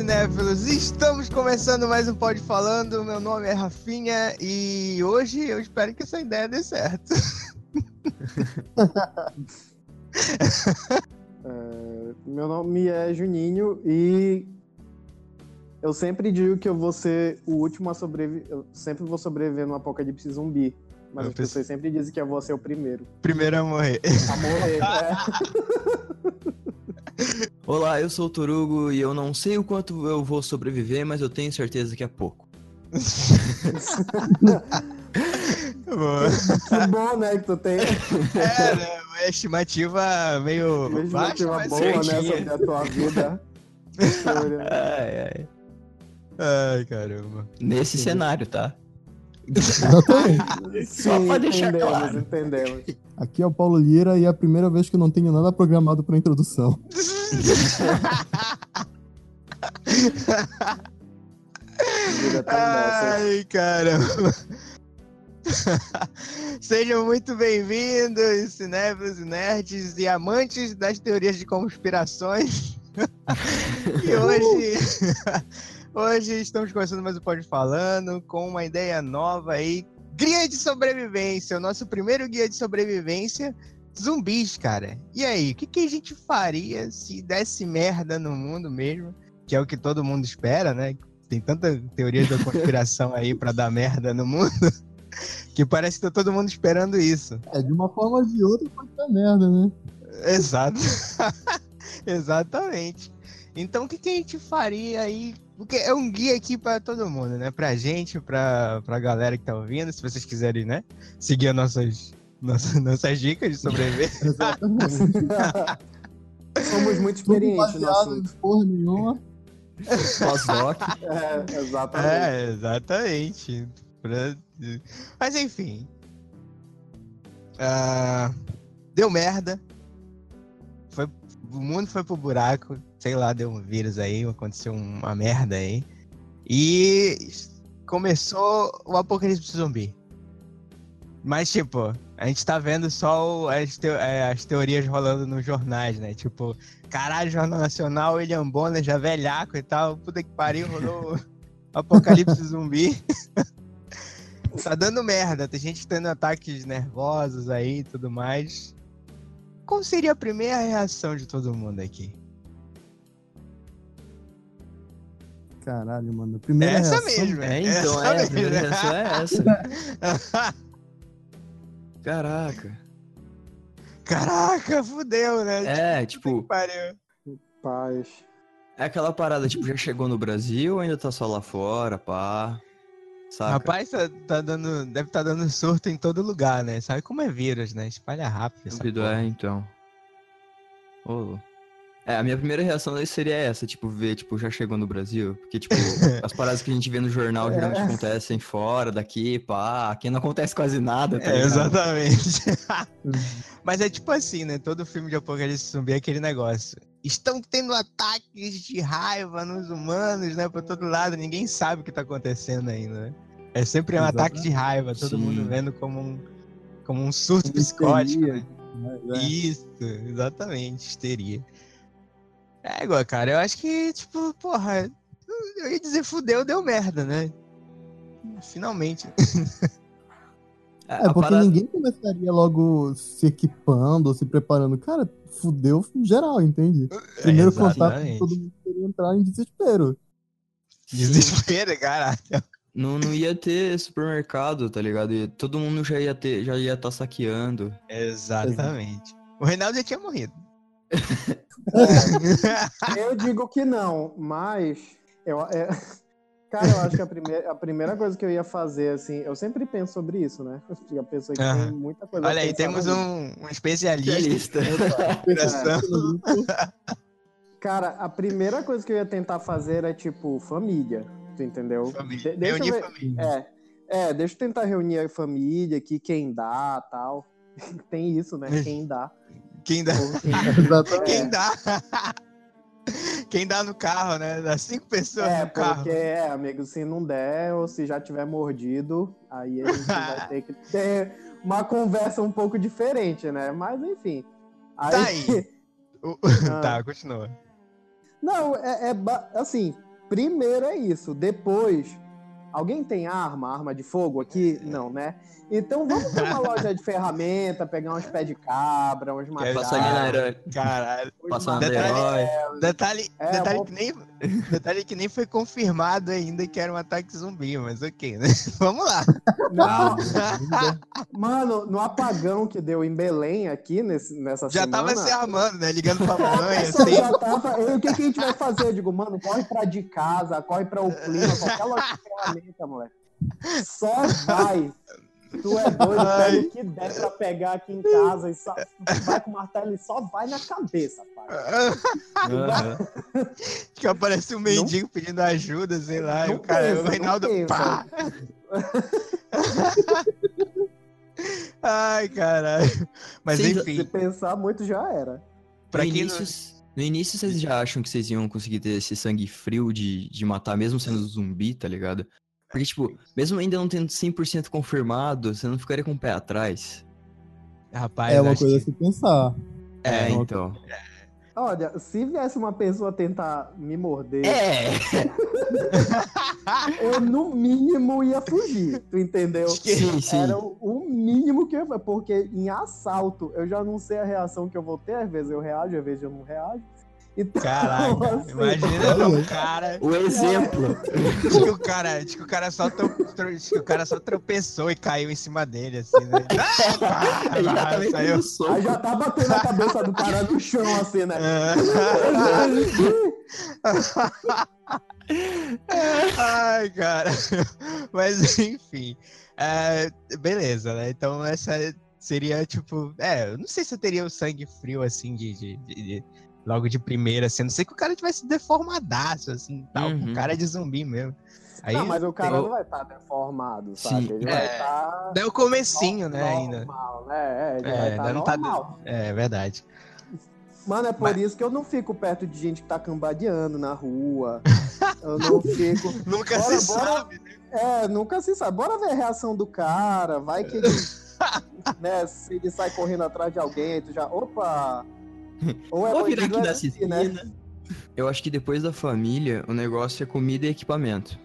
cinéfilos! Estamos começando mais um Pode Falando. Meu nome é Rafinha e hoje eu espero que essa ideia dê certo. É, meu nome é Juninho e eu sempre digo que eu vou ser o último a sobreviver. Eu sempre vou sobreviver no apocalipse zumbi. Mas Eu as pessoas sempre dizem que eu vou ser o primeiro Primeiro a morrer. a morrer. é. Olá, eu sou o Torugo e eu não sei o quanto eu vou sobreviver, mas eu tenho certeza que é pouco. Que bom, né, que tu tem É, né? Uma estimativa meio uma baixa, estimativa mas boa, né, certinha. sobre a tua vida. Ai, ai. Ai, caramba. Nesse cenário, tá? Exatamente. Só pra deixar entendemos, claro. entendemos. Aqui é o Paulo Lira e é a primeira vez que eu não tenho nada programado pra introdução. Ai, caramba. Sejam muito bem-vindos, cinéfilos e nerds e amantes das teorias de conspirações. e hoje, hoje estamos começando mais um Pode Falando com uma ideia nova aí. Guia de sobrevivência, o nosso primeiro guia de sobrevivência. Zumbis, cara. E aí, o que, que a gente faria se desse merda no mundo mesmo? Que é o que todo mundo espera, né? Tem tanta teoria da conspiração aí pra dar merda no mundo que parece que tá todo mundo esperando isso. É, de uma forma ou de outra pode dar merda, né? Exato. Exatamente. Então, o que, que a gente faria aí? Porque é um guia aqui pra todo mundo, né? Pra gente, pra, pra galera que tá ouvindo, se vocês quiserem, né? Seguir as nossas, nossas, nossas dicas de sobrevivência. Exatamente. Somos muito experientes no assunto. porra nenhuma. Pós-doc. É, exatamente. É, exatamente. Pra- Mas enfim. Ah, deu merda. Foi, o mundo foi pro buraco. Sei lá, deu um vírus aí, aconteceu uma merda aí. E começou o apocalipse zumbi. Mas, tipo, a gente tá vendo só o- as, teo- é, as teorias rolando nos jornais, né? Tipo, caralho, Jornal Nacional, William Bonner, já velhaco e tal. Puta que pariu, rolou o apocalipse zumbi. tá dando merda, tem gente tendo ataques nervosos aí e tudo mais. Qual seria a primeira reação de todo mundo aqui? Caralho, mano. Primeira Essa reação, mesmo, É, então, Essa é, a mesmo. primeira reação é essa. Caraca. Caraca, fudeu, né? É, tipo, pariu. Paz. é aquela parada, tipo, já chegou no Brasil ou ainda tá só lá fora, pá? Saca? Rapaz, tá, tá dando, deve estar dando surto em todo lugar, né? Sabe como é vírus, né? Espalha rápido. essa é, então. Ô. É, a minha primeira reação seria essa, tipo, ver, tipo, já chegou no Brasil. Porque, tipo, as paradas que a gente vê no jornal geralmente É. acontecem fora, daqui, pá. Aqui não acontece quase nada, tá É, exatamente. Mas é tipo assim, né? Todo filme de apocalipse zumbi é aquele negócio. Estão tendo ataques de raiva nos humanos, né? Por todo lado, ninguém sabe o que tá acontecendo ainda, né? É sempre um Exatamente. ataque de raiva, todo Sim. mundo vendo como um, como um surto psicótico, né? né? É. Isso, exatamente, histeria. É, igual, cara, eu acho que, tipo, porra, eu ia dizer fudeu, deu merda, né? Finalmente. É, É, a porque parada- ninguém começaria logo se equipando, se preparando. Cara, fudeu geral, entende? Primeiro contato, Exatamente. todo mundo queria entrar em desespero. Desespero, caralho. Não, não ia ter supermercado, tá ligado? E todo mundo já ia ter, já ia estar saqueando. Exatamente. O Reinaldo já tinha morrido. Eu digo que não, mas eu, é- cara, eu acho que a primeira, a primeira coisa que eu ia fazer, assim, eu sempre penso sobre isso, né? A pessoa que Aham. tem muita coisa. Olha a aí, temos um, um especialista. Especialista. Cara, a primeira coisa que eu ia tentar fazer é tipo família, tu entendeu? Família. De- deixa eu Reunir ver- família. É, é, deixa eu tentar reunir a família aqui, quem dá, tal. Tem isso, né? Quem dá. Quem dá? Quem- dá? Quem dá no carro, né? Dá cinco pessoas É, no carro. porque, é, amigo, se não der, ou se já tiver mordido, aí a gente vai ter que ter uma conversa um pouco diferente, né? Mas enfim. Tá aí. O- Ah. Tá, continua. Não, é, é ba- assim, primeiro é isso. Depois, alguém tem arma, arma de fogo aqui? Não, né? Então vamos pra uma loja de ferramenta, pegar uns pés de cabra, uns Quer Passar ali na herói. Caralho. Passar na Detalhe- herói. Detalhe, É, detalhe, vou- que nem, detalhe que nem foi confirmado ainda que era um ataque zumbi, mas ok, né? Vamos lá. Não, mano, no apagão que deu em Belém aqui nesse, nessa Já semana. tava se armando, né? Ligando pra mãe, a pessoa assim. já tava. "Ei, O que, que a gente vai fazer? Eu digo, mano, corre pra de casa, corre pra o clima, qualquer loja de ferramenta, moleque. Só vai. Tu é doido, Ai. pega o que der pra pegar aqui em casa e só, tu vai com o martelo e só vai na cabeça, pai. Aham. que aparece um mendigo pedindo ajuda, sei lá. e Não o cara, pensa, o não Reinaldo. pensa. Pá! Ai, caralho. Mas Sim, Se enfim, pensar muito, já era. pra no, quem não- início, no início, vocês já acham que vocês iam conseguir ter esse sangue frio de, de matar, mesmo sendo zumbi, tá ligado? Porque, tipo, mesmo ainda não tendo 100% confirmado, você não ficaria com o pé atrás. Rapaz, É uma coisa a que- se pensar. É, É, então. Olha, se viesse uma pessoa tentar me morder, É! eu no mínimo ia fugir, tu entendeu? Sim, sim. Era o, o mínimo que eu ia porque em assalto eu já não sei a reação que eu vou ter, às vezes eu reajo, às vezes eu não reajo. Então, Caraca, assim, imagina um cara. O exemplo. Acho que o cara, acho que o cara só acho que o cara só tropeçou e caiu em cima dele, assim, né? Ah, Ele já tá saiu. Aí já tá batendo a cabeça do cara no chão, assim, né? Ai, cara. Mas enfim. é, beleza, né? Então essa seria tipo. É, eu não sei se eu teria o sangue frio assim de- de- de- logo de primeira, assim. A não sei que o cara tivesse deformadaço, assim, tal. Uhum. O cara é de zumbi mesmo. Aí não, mas o cara tem- não vai estar deformado, sabe? Sim, Ele é. vai estar. Daí o comecinho, né, ainda. Normal, né? É, ele É, vai estar não tá- normal. É verdade. Mano, é por Mas- isso que eu não fico perto de gente que tá cambadeando na rua. Eu não fico. Nunca Bora, se bora. sabe. né? É, nunca se sabe. Bora ver a reação do cara. Vai que ele. né, se ele sai correndo atrás de alguém, aí tu já. Opa! Ou é Vou virar aqui é zumbi, né? Eu acho que depois da família, o negócio é comida e equipamento.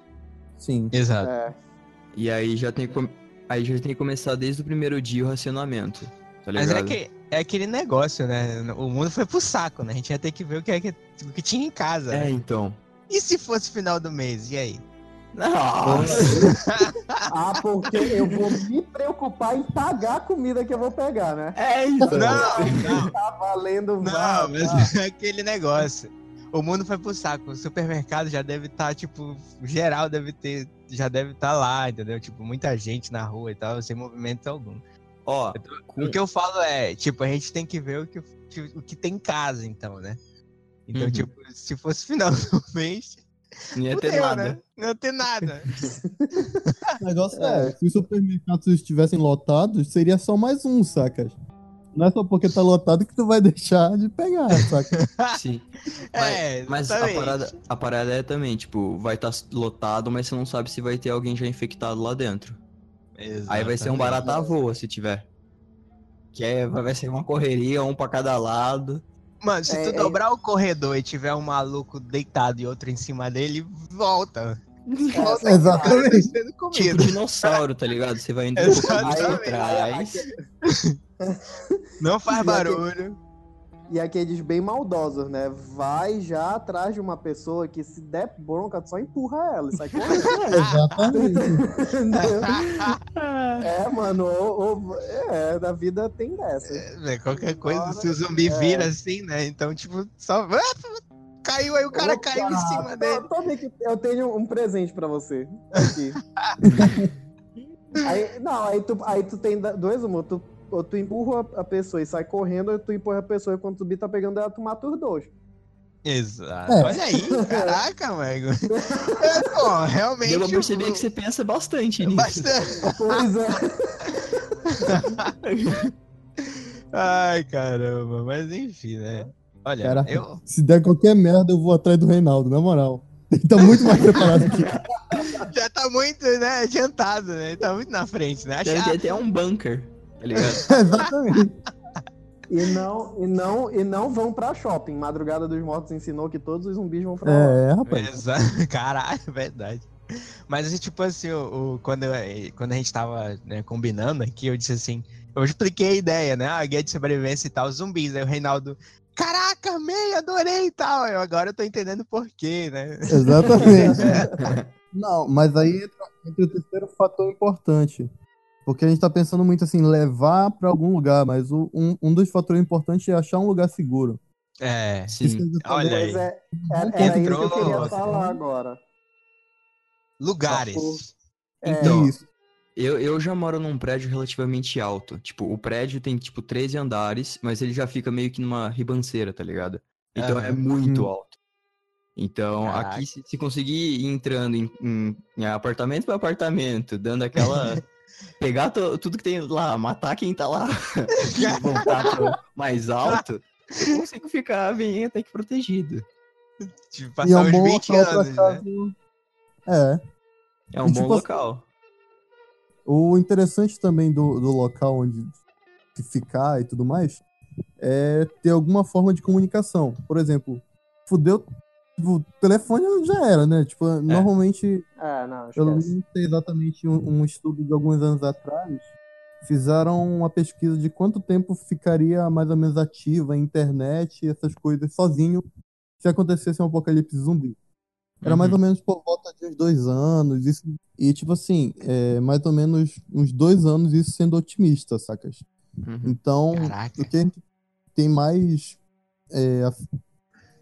Sim. Exato. É. E aí já tem com- aí já tem que começar desde o primeiro dia o racionamento. Tá Mas ligado? é, que, é aquele negócio, né? O mundo foi pro saco, né? A gente ia ter que ver o que, é que, o que tinha em casa. É, né? então. E se fosse final do mês? E aí? Nossa! Ah, porque eu vou me preocupar em pagar a comida que eu vou pegar, né? É isso. Não, não, Tá valendo não, vá, mas é aquele negócio. O mundo foi pro saco. O supermercado já deve estar, tipo, geral deve ter, já deve estar lá, entendeu? Tipo, muita gente na rua e tal, sem movimento algum. Ó, O que eu falo é, tipo, a gente tem que ver o que, o que tem em casa, então, né? Então, Uhum. tipo, se fosse final do mês, não ia ter fudeu, nada. né? Não ia ter nada. O negócio É. é, se os supermercados estivessem lotados, seria só mais um, sacas? Não é só porque tá lotado que tu vai deixar de pegar, saca? Sim. É, Mas a exatamente. parada, a parada é também, tipo, vai estar lotado, mas você não sabe se vai ter alguém já infectado lá dentro. Aí vai ser um Exatamente. barata voa se tiver. Que é, vai ser uma correria, um pra cada lado. Mano, se É, tu é- dobrar o corredor e tiver um maluco deitado e outro em cima dele, volta. Volta Exatamente. Tipo dinossauro, tá ligado? Você vai indo um pouquinho pra Exatamente. trás. Não faz barulho. E aqueles bem maldosos, né? Vai já atrás de uma pessoa que se der bronca, tu só empurra ela e sai correndo. Exatamente. É, mano, ou- ou- é, na vida tem dessa. É, Qualquer coisa, Bora. se o zumbi É. vira assim, né? Então, tipo, só. Ah, Caiu aí, o cara Opa, caiu em cima dele. tô vendo que eu tenho um presente pra você. Aqui. aí, não, aí tu, aí tu tem da- dois humor. Tu, ou tu empurra a pessoa e sai correndo, ou tu empurra a pessoa e quando o zumbi tá pegando ela, tu mata os dois. Exato. É. Olha aí, caraca, mano. É, pô, realmente. O- perceber que você pensa bastante nisso. Bastante. Pois é. Ai, caramba. Mas enfim, né? Olha, Cara, eu. Se der qualquer merda, eu vou atrás do Reinaldo, na moral. Ele tá muito mais preparado que eu. Já tá muito, né, adiantado, né? Tá muito na frente, né? Deve Achar... ter até um bunker, tá ligado? Exatamente. E não, e não, e não vão pra shopping. Madrugada dos Mortos ensinou que todos os zumbis vão pra lá. É, rapaz. Exa- Caralho, verdade. Mas, assim, tipo assim, o, o- quando, eu- quando a gente tava né, combinando aqui, eu disse assim, eu expliquei a ideia, né? A guia de sobrevivência e tal, zumbis. Aí o Reinaldo, caraca, amei, adorei e tal. Eu, agora eu tô entendendo por quê, né? Exatamente. Não, mas aí entra, entra o terceiro fator importante. Porque a gente tá pensando muito assim, levar pra algum lugar, mas o- um, um dos fatores importantes é achar um lugar seguro. É, Sim. olha aí. Mas é, era, era isso que eu queria Entrou. falar agora. Lugares. É, Então, Isso. Eu, eu já moro num prédio relativamente alto. Tipo, o prédio tem, tipo, 13 andares, mas ele já fica meio que numa ribanceira, tá ligado? Então é Aham. muito Hum. alto. Então, Caraca. aqui, se, se conseguir ir entrando em, em- em apartamento por apartamento, dando aquela. pegar to- tudo que tem lá, matar quem tá lá e voltar pro mais alto, eu consigo ficar bem até que protegido. Tipo, E é passar um uns bom 20 local pra anos, né? É. É um E, bom tipo, local. O interessante também do, do local onde ficar e tudo mais é ter alguma forma de comunicação. Por exemplo, fudeu. Tipo, o telefone já era, né? Tipo, normalmente É, não, Eu não sei exatamente um, um estudo de alguns anos atrás. Fizeram uma pesquisa de quanto tempo ficaria mais ou menos ativa a internet e essas coisas sozinho se acontecesse um apocalipse zumbi. Era mais Uhum. ou menos por volta de uns dois anos. Isso, e, tipo assim, é, mais ou menos uns dois anos, isso sendo otimista, sacas? Uhum. Então, Caraca. o que a gente tem mais. É,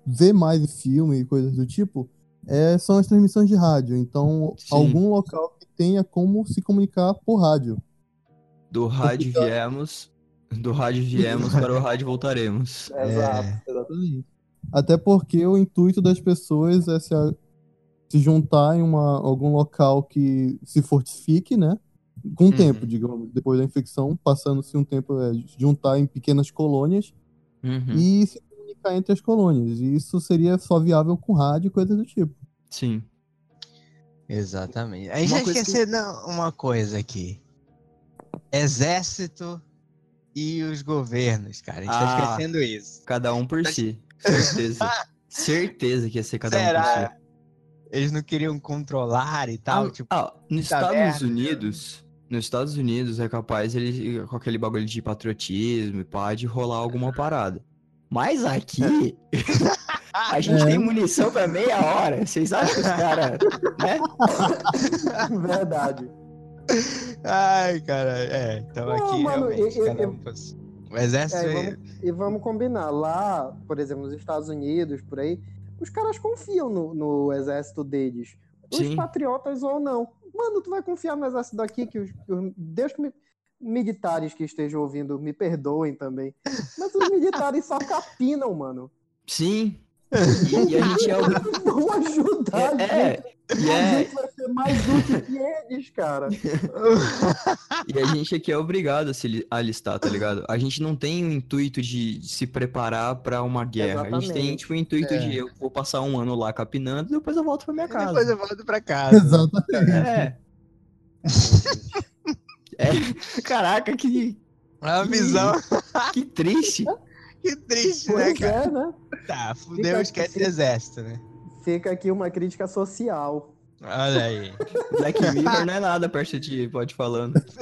ver mais filme e coisas do tipo é, são as transmissões de rádio. Então, Sim. algum local que tenha como se comunicar por rádio. Do rádio viemos, do rádio viemos, para o rádio voltaremos. Exato. É, Exatamente. Até porque o intuito das pessoas é se, a- se juntar em uma, algum local que se fortifique, né? Com o Uhum. tempo, digamos, depois da infecção, passando-se um tempo, é, juntar em pequenas colônias Uhum. e se comunicar entre as colônias. E isso seria só viável com rádio e coisas do tipo. Sim. exatamente. A gente Uma vai coisa que- uma coisa aqui. Exército e os governos, cara. A gente tá Ah. esquecendo isso. Cada um por si. Certeza. Certeza que ia ser cada um por Será? si. Eles não queriam controlar e tal, ah, tipo, ah, nos tá Estados merda. Unidos, nos Estados Unidos é capaz ele com aquele bagulho de patriotismo e pá, de rolar alguma parada. Mas aqui a gente É. tem munição pra meia hora. Vocês acham que os caras, né? Verdade. Ai, cara, é. Então Não, aqui mano, realmente eu- eu- um O exército. É, é- vamos- E vamos combinar, lá, por exemplo, nos Estados Unidos, por aí, os caras confiam no, no exército deles. Os Sim. patriotas ou não. Mano, tu vai confiar no exército daqui que os, que os- Deus que me, militares que estejam ouvindo me perdoem também. Mas os militares só capinam, mano. Sim. E, e a gente é o. Vão ajudar É, gente. e A é, gente vai ser mais útil que eles, cara. E a gente aqui é obrigado a se li- alistar, tá ligado? A gente não tem o intuito de se preparar pra uma guerra. A gente tem, Exatamente. tipo, o intuito É. de eu vou passar um ano lá capinando e depois eu volto pra minha E casa. depois eu volto pra casa. Exatamente. É. É. Caraca, que, É uma visão. que triste. Que triste, né, Pois cara? é, né? Tá, fudeu, esquece fica- exército, né? Fica aqui uma crítica social. Olha aí. Black Mirror não é nada perto de pode falando.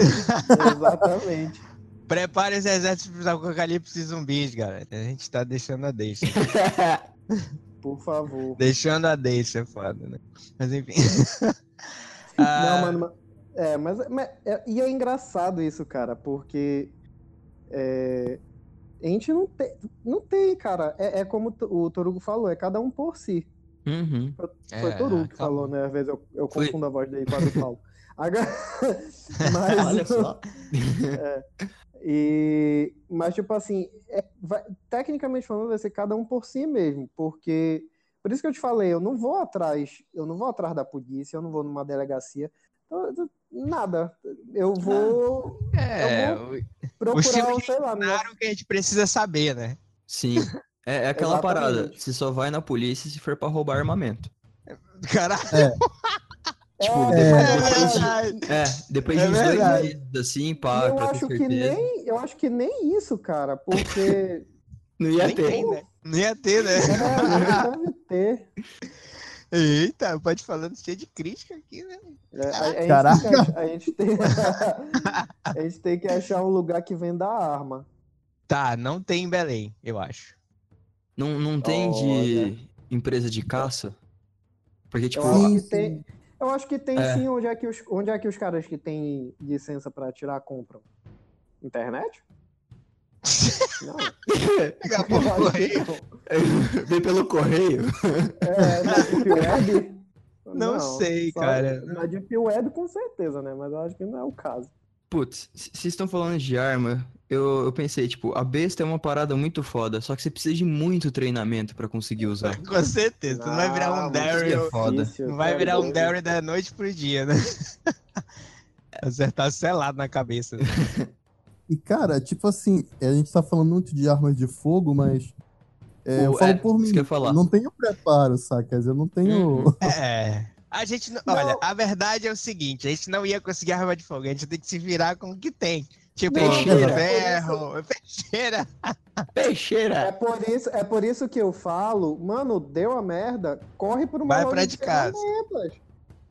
Exatamente. Prepare os exércitos pros apocalipse zumbis, galera. A gente tá deixando a deixa. Por favor. deixando a deixa, é foda, né? Mas enfim. Ah, Não, mano, ma- é, mas, mas- é- e é engraçado isso, cara, porque é, a gente não tem, não tem, cara. É, é como o Torugo falou, é cada um por si. Uhum. Foi é, Torugo que falou, né? Às vezes eu, eu Foi. confundo a voz dele com a do Paulo. Mas, Olha só. E, mas, tipo assim, é- vai- tecnicamente falando, vai ser cada um por si mesmo, porque. Por isso que eu te falei, eu não vou atrás, eu não vou atrás da polícia, eu não vou numa delegacia, eu- nada. Eu vou É, Eu o- os procurar, filmes sei lá, claro que a gente precisa saber, né? Sim. É, é aquela parada. Você só vai na polícia se for pra roubar armamento. Caralho. Tipo, É, depois, É depois de- verdade. é, depois É de uns dois meses, assim, pá, eu pra ter acho que nem, eu acho que nem isso, cara, porque Não ia Nem ter. tem, né? Não ia ter, né? é, não deve ter. Eita, pode falando cheio de crítica aqui, né? É, a, a gente Caraca. tem que ach- a gente tem, a gente tem que achar um lugar que venda arma. Tá, não tem em Belém, eu acho. Não, não tem de empresa de caça? Porque, tipo, Eu acho Sim, que tem, eu acho que tem É. sim onde é que, os, onde é que os caras que têm licença pra atirar compram. Internet? Não. Não. vem pelo correio. É, na Deep Web? Não sei, só- cara. Na Deep Web com certeza, né? Mas eu acho que não é o caso. Putz, se vocês estão falando de arma, eu, eu pensei, tipo, a besta é uma parada muito foda, só que você precisa de muito treinamento pra conseguir usar. Com certeza, tu não vai virar Ah, um que Daryl. é foda. Difícil, Não vai virar um. Daryl da noite pro dia, né? Acertar selado na cabeça. E, cara, tipo assim, a gente tá falando muito de armas de fogo, mas. é, eu O- falo é, por mim. que eu eu não tenho preparo, saca? Eu não tenho. Uhum. É. A gente não, Olha, a verdade é o seguinte: a gente não ia conseguir arma de fogo, a gente tem que se virar com o que tem. Tipo, Peixeira. ferro, peixeira. Peixeira! É por, isso, é por isso que eu falo, mano, deu a merda, corre por uma Vai loja pra de casa. ferramentas.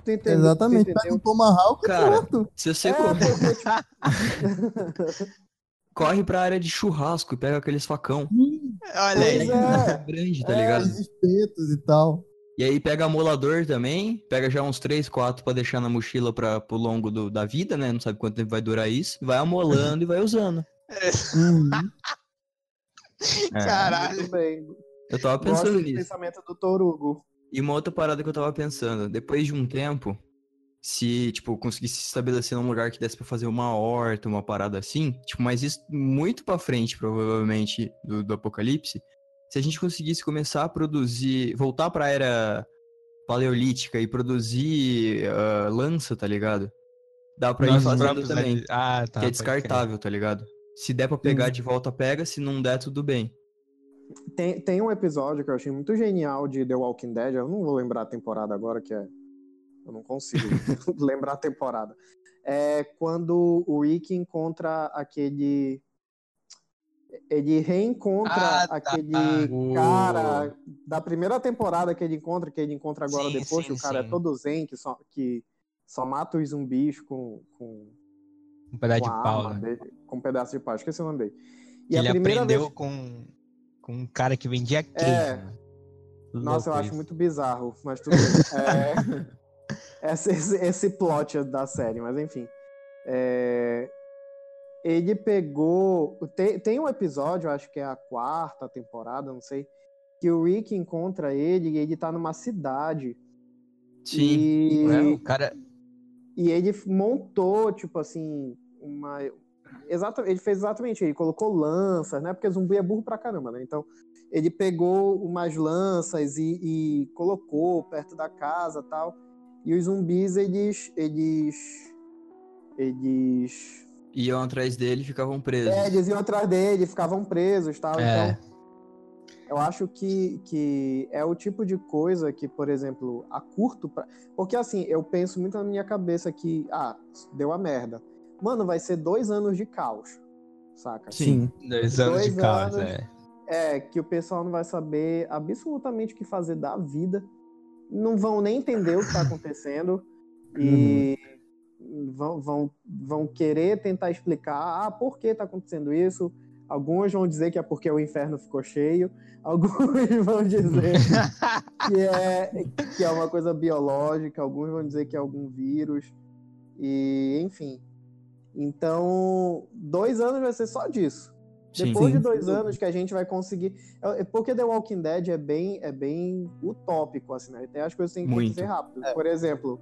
Entendeu? Exatamente. Pega um? Tomahawk Cara, pronto. Se você É, corre, porque, tipo, corre pra área de churrasco e pega aqueles facão. Olha aí. Pois é. grande, tá É, ligado? Os espetos e tal. E aí pega amolador também, pega já uns 3, 4 pra deixar na mochila pra, pro longo do- da vida, né? Não sabe quanto tempo vai durar isso. Vai amolando e vai usando. Uhum. É, Caralho. muito bem. Eu tava Gosto pensando do nisso. pensamento do Torugo. E uma outra parada que eu tava pensando, depois de um tempo, se, tipo, conseguisse se estabelecer num lugar que desse pra fazer uma horta, uma parada assim, tipo, mas isso muito pra frente, provavelmente, do, do apocalipse, se a gente conseguisse começar a produzir, voltar pra era paleolítica e produzir ah, lança, tá ligado? Dá pra ir Nossos fazendo também, ali- Ah, tá. que é descartável, tá ligado? Se der pra pegar Sim. de volta, pega, se não der, tudo bem. Tem, tem um episódio que eu achei muito genial de The Walking Dead. Eu não vou lembrar a temporada agora, que é. Eu não consigo lembrar a temporada. É quando o Rick encontra aquele. Ele reencontra Ah, tá. aquele O- cara da primeira temporada que ele encontra, que ele encontra agora Sim, depois, sim, que o cara sim. é todo zen, que só, que só mata os zumbis com, com, Um pedaço com de pau, né? dele, com um pedaço de pau. Esqueci o nome dele. E ele primeira aprendeu vez. com, com um cara que vendia queijo. É. né? Nossa, eu acho muito bizarro, mas tudo bem. É, esse, esse, esse plot da série, mas enfim. É, ele pegou. Tem, tem um episódio, acho que é a quarta temporada, não sei, que o Rick encontra ele e ele tá numa cidade. Sim. E, É, o cara. e ele montou, tipo assim, uma. Exata, ele fez exatamente, ele colocou lanças, né? Porque zumbi é burro pra caramba, né? Então, ele pegou umas lanças e, e colocou perto da casa tal. E os zumbis, eles. Eles. Eles. Iam atrás dele e ficavam presos. É, eles iam atrás dele, ficavam presos tal. É. Então, eu acho que, que é o tipo de coisa que, por exemplo, a curto pra... Porque assim, eu penso muito na minha cabeça que, ah, deu a merda. Mano, vai ser dois anos de caos, saca? Sim. Dois anos de caos, anos. é. É, que o pessoal não vai saber absolutamente o que fazer da vida, não vão nem entender o que tá acontecendo e vão, vão, vão querer tentar explicar, ah, por que tá acontecendo isso? Alguns vão dizer que é porque o inferno ficou cheio, alguns vão dizer que é, que é uma coisa biológica, alguns vão dizer que é algum vírus, e enfim. Então, dois anos vai ser só disso. Sim. Depois Sim. de dois anos que a gente vai conseguir. é- é Porque The Walking Dead é bem, é bem utópico, assim, né? Tem as coisas que tem que acontecer rápido. Por exemplo,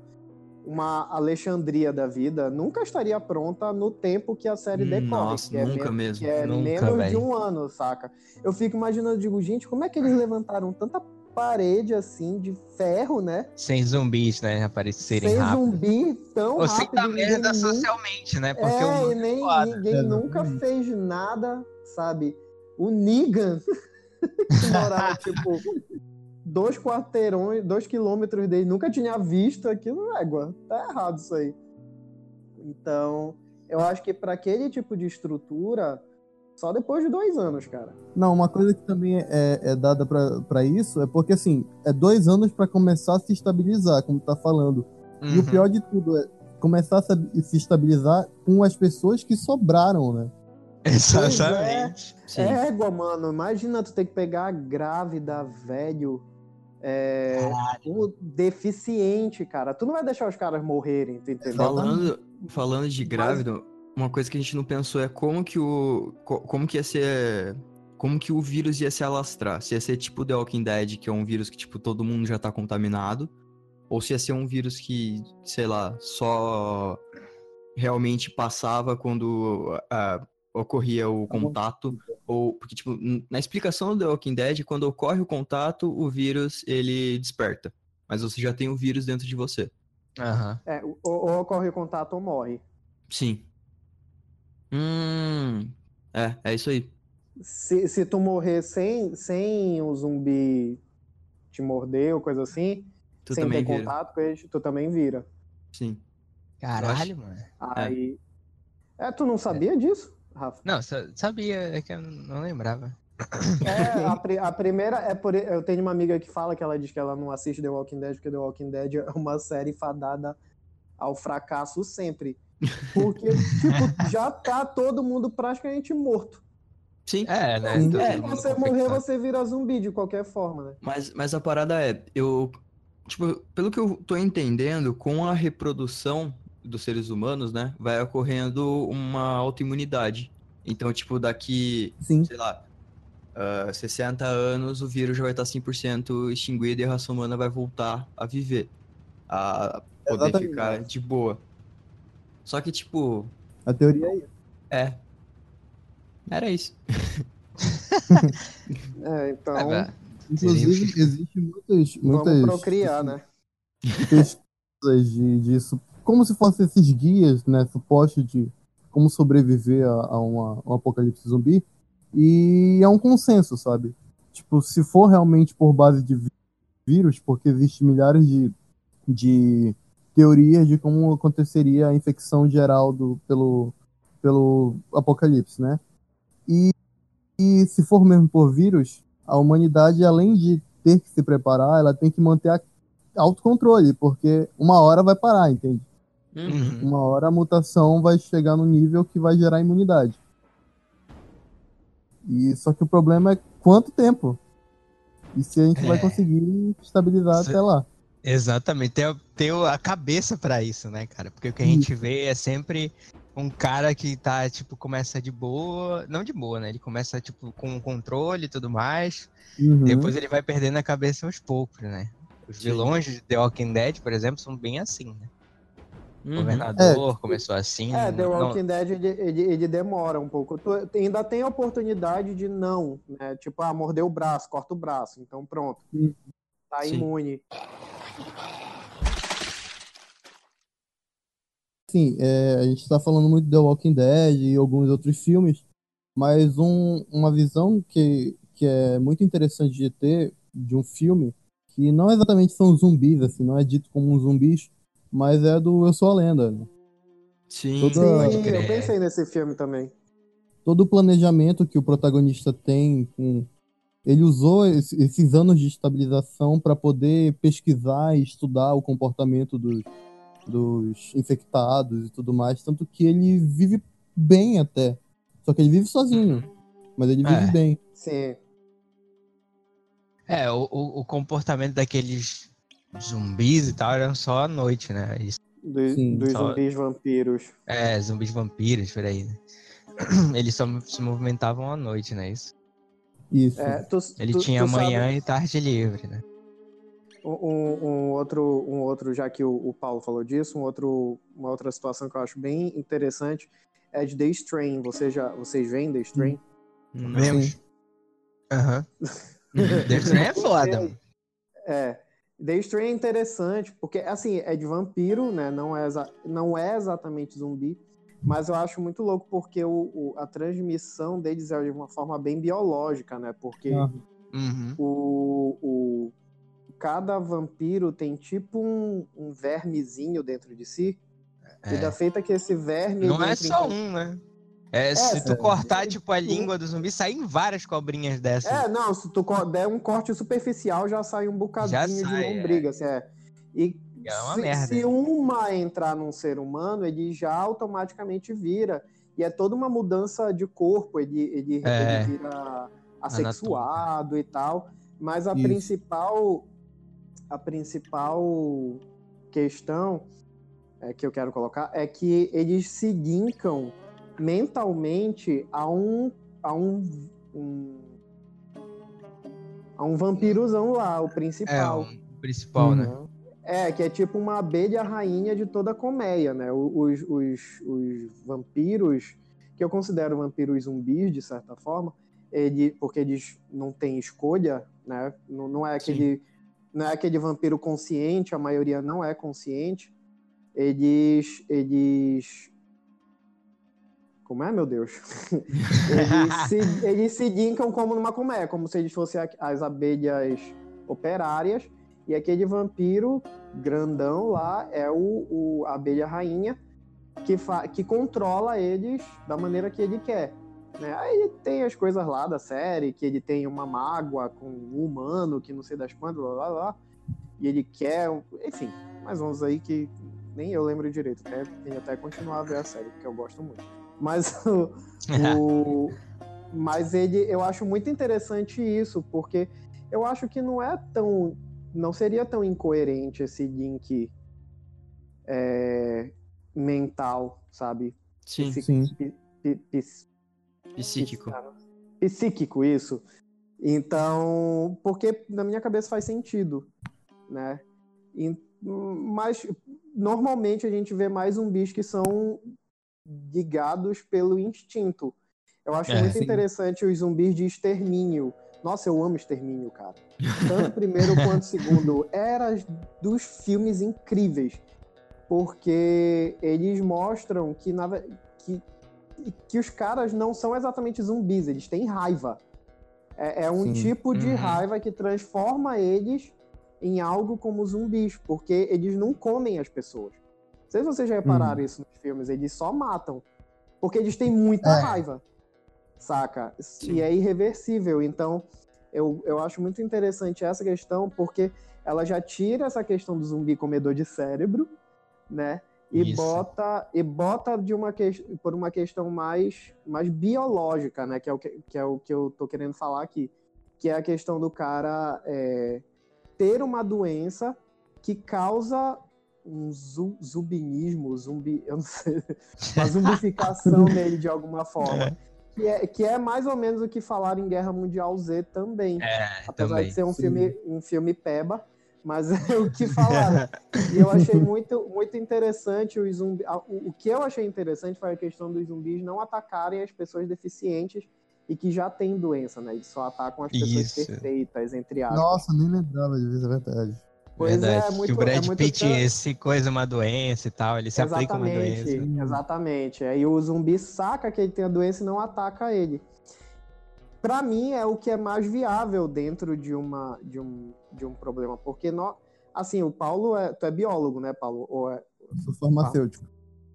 uma Alexandria da vida nunca estaria pronta no tempo que a série decorre. Nossa, que é nunca mesmo. Que é Nunca, menos de velho. um ano, saca? Eu fico imaginando, digo, gente, como é que eles levantaram tanta parede assim de ferro, né? Sem zumbis, né? Aparecerem Sem rápido. zumbi tão Ou sem rápido. dar ninguém merda socialmente, né? Porque é, o e nem, foda. ninguém Exatamente. nunca fez nada, sabe? O Negan, que morava, tipo, dois quarteirões, dois quilômetros dele, nunca tinha visto aquilo, égua. Tá errado isso aí. Então, eu acho que para aquele tipo de estrutura, só depois de dois anos, cara. Não, uma coisa que também é, é dada pra pra isso é porque, assim, é dois anos pra começar a se estabilizar, como tá falando. E o Uhum. pior de tudo é começar a se- estabilizar com as pessoas que sobraram, né? Exatamente. Sim. É égua, mano. Imagina tu ter que pegar a grávida, velho, é, o deficiente, cara. Tu não vai deixar os caras morrerem, tu entendeu? Falando, falando de grávida, uma coisa que a gente não pensou é como que o. co- Como que ia ser. Como que o vírus ia se alastrar? Se ia ser tipo The Walking Dead, que é um vírus que, tipo, todo mundo já tá contaminado. Ou se ia ser um vírus que, sei lá, só realmente passava quando ah, ocorria o contato. Ou. Porque, tipo, na explicação do The Walking Dead, quando ocorre o contato, o vírus ele desperta. Mas você já tem o vírus dentro de você. Aham. É, ou, ou ocorre contato ou morre. Sim. Hum. É, é isso aí. Se, se tu morrer sem, sem o zumbi te morder ou coisa assim, Tu sem ter vira. contato com eles, tu também vira. Sim. Caralho, mano. Aí. É, tu não sabia disso, Rafa? Não, sa- sabia, é que eu não lembrava. É, a, pri- a primeira é por. Eu tenho uma amiga que fala que ela diz que ela não assiste The Walking Dead, porque The Walking Dead é uma série fadada ao fracasso sempre. Porque, tipo, já tá todo mundo praticamente morto. Sim. É, né? Todo É, Se você morrer, você vira zumbi de qualquer forma, né? Mas, mas a parada é, eu. Tipo, pelo que eu tô entendendo, com a reprodução dos seres humanos, né, vai ocorrendo uma autoimunidade. Então, tipo, daqui, Sim. sei lá, ah, 60 anos, o vírus já vai estar 100% extinguido e a raça humana vai voltar a viver. A poder Exatamente. ficar de boa. Só que, tipo, A teoria é isso. é. Era isso. É, então. É. Inclusive, existem muitas, muitas Vamos procriar, né? pesquisas de, disso, como se fossem esses guias, né, supostos de como sobreviver a, a uma, um apocalipse zumbi, e é um consenso, sabe? Tipo, se for realmente por base de vírus, porque existem milhares de, de teorias de como aconteceria a infecção geral do, pelo, pelo apocalipse, né? E, e se for mesmo por vírus, a humanidade, além de ter que se preparar, ela tem que manter a autocontrole, porque uma hora vai parar, entende? Uhum. Uma hora a mutação vai chegar no nível que vai gerar imunidade. E só que o problema é quanto tempo. E se a gente vai É. conseguir estabilizar Se- até lá. Exatamente, tem, tem a cabeça pra isso, né, cara? Porque o que a gente vê é sempre um cara que tá, tipo, começa de boa, não de boa, né? Ele começa, tipo, com controle e tudo mais, Uhum. depois ele vai perdendo a cabeça aos poucos, né? Os Sim. vilões de The Walking Dead, por exemplo, são bem assim, né? O Uhum. governador começou assim. É, The não- Walking Dead ele, ele, ele demora um pouco. Tu ainda tem a oportunidade de não, né? Tipo, ah, mordeu o braço, corta o braço. Então pronto. Hum. Tá Sim. imune. Sim, é, a gente tá falando muito de The Walking Dead e alguns outros filmes, mas um- uma visão que, que é muito interessante de ter de um filme, que não exatamente são zumbis, assim, não é dito como um zumbis, mas é do Eu Sou a Lenda. né? Sim. Toda- Sim, eu pensei nesse filme também. todo o planejamento que o protagonista tem com ele usou esse- esses anos de estabilização para poder pesquisar e estudar o comportamento dos, dos infectados e tudo mais, tanto que ele vive bem até. Só que ele vive sozinho, mas ele vive É. bem. Sim. É, o, o, o comportamento daqueles zumbis e tal eram só à noite, né? Eles- Dos, Sim, dos só- zumbis vampiros. é, zumbis vampiros, por aí, né? Eles só se movimentavam à noite, né? Isso. Isso. É, tu- Ele tu- tinha tu sabe manhã e tarde livre, né? Um, um- um outro, um outro, já que o, o Paulo falou disso, um outro, uma outra situação que eu acho bem interessante é de The Strain. Você já, vocês veem The Strain? Não. Vemos. Aham. The Strain é foda, mano. É. The Strain é interessante, porque, assim, é de vampiro, né? Não é, exa- não é exatamente zumbi, mas eu acho muito louco porque o, o- a transmissão deles é de uma forma bem biológica, né? Porque. Uhum. o, o, cada vampiro tem tipo um, um vermezinho dentro de si. E da feita que esse verme. Não é em só con- um, né? É, se tu é. cortar, tipo, a língua do zumbi, saem várias cobrinhas dessas. É, não, se tu der um corte superficial, já sai um bocadinho Já de sai, lombriga. assim, é. E É uma se, merda. se uma entrar num ser humano, ele já automaticamente vira. E é toda uma mudança de corpo, ele, ele, É. ele vira assexuado e tal. Mas a Isso. principal a principal questão é, que eu quero colocar é que eles se linkam mentalmente a um a um, um a um vampirozão lá, o É, principal. o principal, né? É, que é tipo uma abelha rainha de toda a colmeia, né? Os, os, os vampiros, que eu considero vampiros zumbis, de certa forma, ele, porque eles não têm escolha, né? Não, não é aquele, não é aquele vampiro consciente, a maioria não é consciente. Eles, eles como é, meu Deus? eles, se, eles se linkam como numa colmeia, como se eles fossem as abelhas operárias, e aquele vampiro grandão lá é o, o a abelha rainha que, que controla eles da maneira que ele quer. Né? Aí ele tem as coisas lá da série, que ele tem uma mágoa com um humano, que não sei das quantas, lá, lá, lá. E ele quer, enfim, mais uns aí que nem eu lembro direito. Até, tem até continuar a ver a série, porque eu gosto muito. Mas o, o- mas ele, eu acho muito interessante isso, porque eu acho que não é tão, não seria tão incoerente esse link é, mental, sabe? Sim, Sim. pi- pi- pis- psíquico. Psíquico, isso. Então, porque na minha cabeça faz sentido, né? E- mas normalmente a gente vê mais zumbis que são ligados pelo instinto. Eu acho É, muito sim. interessante os zumbis de extermínio. Nossa, eu amo extermínio, cara. Tanto primeiro quanto segundo. Era dos filmes incríveis. Porque eles mostram que, na, que, que os caras não são exatamente zumbis, eles têm raiva. É, é um Sim. tipo de Uhum. raiva que transforma eles em algo como zumbis, porque eles não comem as pessoas. Não sei se vocês já repararam isso nos filmes, eles só matam. Porque eles têm muita É. raiva. Saca? Sim. E é irreversível. Então, eu, eu acho muito interessante essa questão, porque ela já tira essa questão do zumbi comedor de cérebro, né? E Isso. bota, e bota de uma que, por uma questão mais, mais biológica, né? Que é, o que, que é o que eu tô querendo falar aqui. Que é a questão do cara é, ter uma doença que causa um zu, zubinismo, zumbi, eu não sei, uma zumbificação nele de alguma forma. Que é, que é mais ou menos o que falaram em Guerra Mundial Z também. É, Apesar também. de ser um Sim. filme, um filme peba, mas é o que falaram. e eu achei muito, muito interessante os zumbis. O, o que eu achei interessante foi a questão dos zumbis não atacarem as pessoas deficientes e que já têm doença, né? Eles só atacam as pessoas Isso. perfeitas, entre aspas. Nossa, nem lembrava disso, é verdade. Pois Verdade. é, muito, que o Brad é Pitt tan- se coisa uma doença e tal, ele se aplica uma Exatamente, doença. exatamente. Aí o zumbi saca que ele tem a doença e não ataca ele. Pra mim é o que é mais viável dentro de uma de um, de um problema, porque nó- assim, o Paulo é, tu é biólogo, né, Paulo? Ou é Eu sou farmacêutico.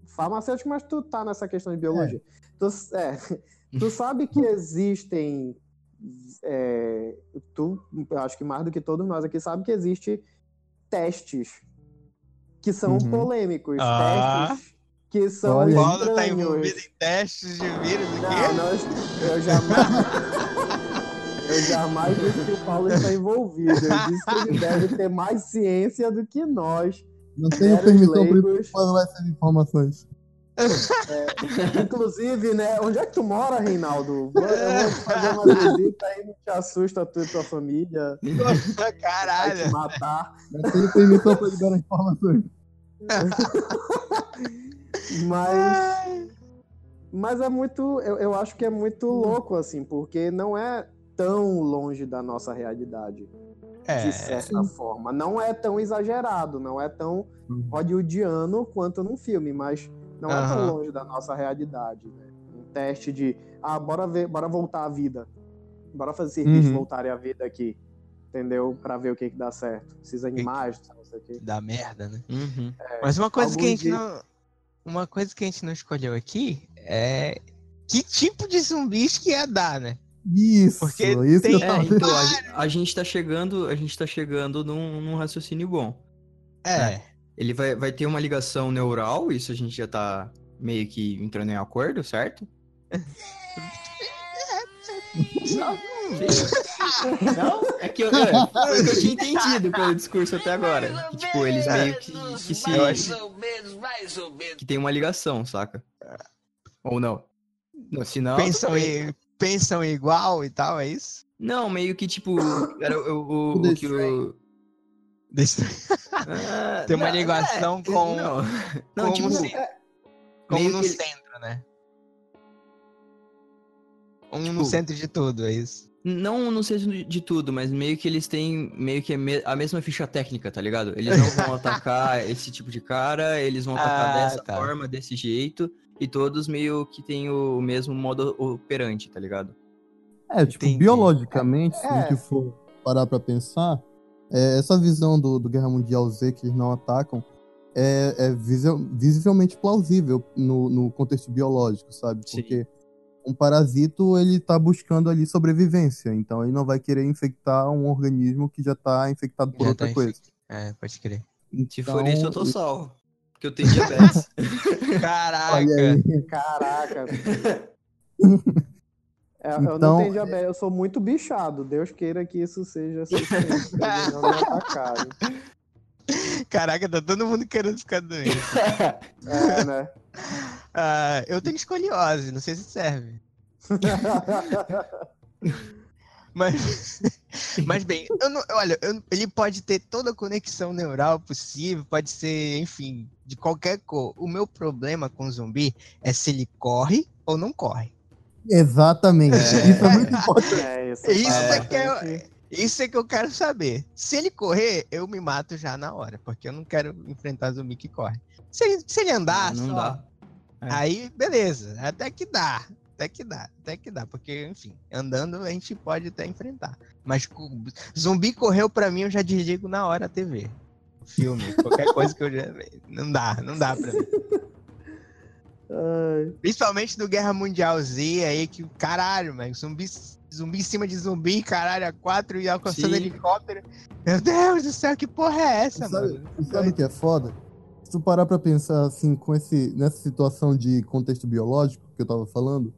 farmacêutico, mas tu tá nessa questão de biologia. Tu, é, tu sabe que existem é, tu, eu acho que mais do que todos nós aqui sabe que existe testes que são Uhum. polêmicos, Ah. testes que são Olha Paulo tá envolvido em testes de vírus aqui? não, eu jamais. Eu jamais disse que o Paulo está envolvido. Eu disse que ele deve ter mais ciência do que nós. Não tenho permissão para falar essas informações. Inclusive, né? Onde é que tu mora, Reinaldo? Vou- Eu vou te fazer uma visita aí, não te assusta tu e tua família. Vai te Caralho. matar. Não tenho permissão para liberar informações. Mas. Mas é muito. Eu, eu acho que é muito louco, assim, porque não é tão longe da nossa realidade. É, de certa forma. Não é tão exagerado, não é tão Uhum. hollywoodiano quanto num filme, mas não é tão longe da nossa realidade. né? Um teste de, ah, bora ver, bora voltar à vida. Bora fazer bichos Uhum. voltarem à vida aqui. entendeu? Pra ver o que que dá certo. Esses animais, não sei o quê. Da merda, né? Uhum. Mas uma coisa que a gente de- não. Uma coisa que a gente não escolheu aqui é que tipo de zumbis que ia dar, né? Isso, Porque isso tem- que eu É, então, a, a gente tá chegando, a gente tá chegando num, num raciocínio bom. É. Ele vai, vai ter uma ligação neural, isso a gente já tá meio que entrando em acordo, certo? Não? É que eu, é, foi o que eu tinha entendido pelo discurso até agora. Que, tipo, eles meio que, que se. Eu acho- Que tem uma ligação, saca? Ou não? Não, se não. Pensam, em, pensam igual e tal, é isso? Não, meio que tipo. Era o, o, o The que o. Deixa- Ah, Tem uma não, ligação é, com- Não, não como tipo. se- Como meio no que- centro, né? Um no Tipo- centro de tudo, é isso. Não no senso de tudo, mas meio que eles têm meio que a me- a mesma ficha técnica, tá ligado? Eles não vão atacar esse tipo de cara, eles vão atacar Ah, dessa tá. forma, desse jeito, e todos meio que têm o mesmo modo operante, tá ligado? É, tipo, Entendi. biologicamente, se a É. gente for parar pra pensar, é, essa visão do, do Guerra Mundial Z que eles não atacam é, é visi- visivelmente plausível no, no contexto biológico, sabe? Sim. Porque um parasito, ele tá buscando ali sobrevivência, então ele não vai querer infectar um organismo que já tá infectado por Já outra tá coisa. É, pode crer. Se for isso, eu tô Então, salvo. Porque eu tenho diabetes. Caraca! Caraca. É, eu Então- não tenho diabetes, eu sou muito bichado. Deus queira que isso seja eles não me atacarem. Caraca, tá todo mundo querendo ficar doente. É, né? Ah, eu tenho escoliose, não sei se serve. Mas, mas bem, eu não- olha, eu- ele pode ter toda a conexão neural possível, pode ser, enfim, de qualquer cor. O meu problema com zumbi é se ele corre ou não corre. Exatamente. Isso é muito importante. É isso. Isso é é que é- Isso é que eu quero saber. Se ele correr, eu me mato já na hora, porque eu não quero enfrentar zumbi que corre. Se ele, se ele andar, não só, dá. É. Aí, beleza. Até que dá. Até que dá. Até que dá. Porque, enfim, andando a gente pode até enfrentar. Mas zumbi correu pra mim, eu já desligo na hora a TV. Filme, qualquer coisa que eu já. Não dá, não dá pra mim. Ai, Principalmente do Guerra Mundial Z aí, que caralho, mano. Zumbi, zumbi em cima de zumbi, caralho, a quatro e alcançando helicóptero. Meu Deus do céu, que porra é essa, Sabe- mano? Sabe o que é foda? Se tu parar pra pensar assim, com esse, nessa situação de contexto biológico que eu tava falando,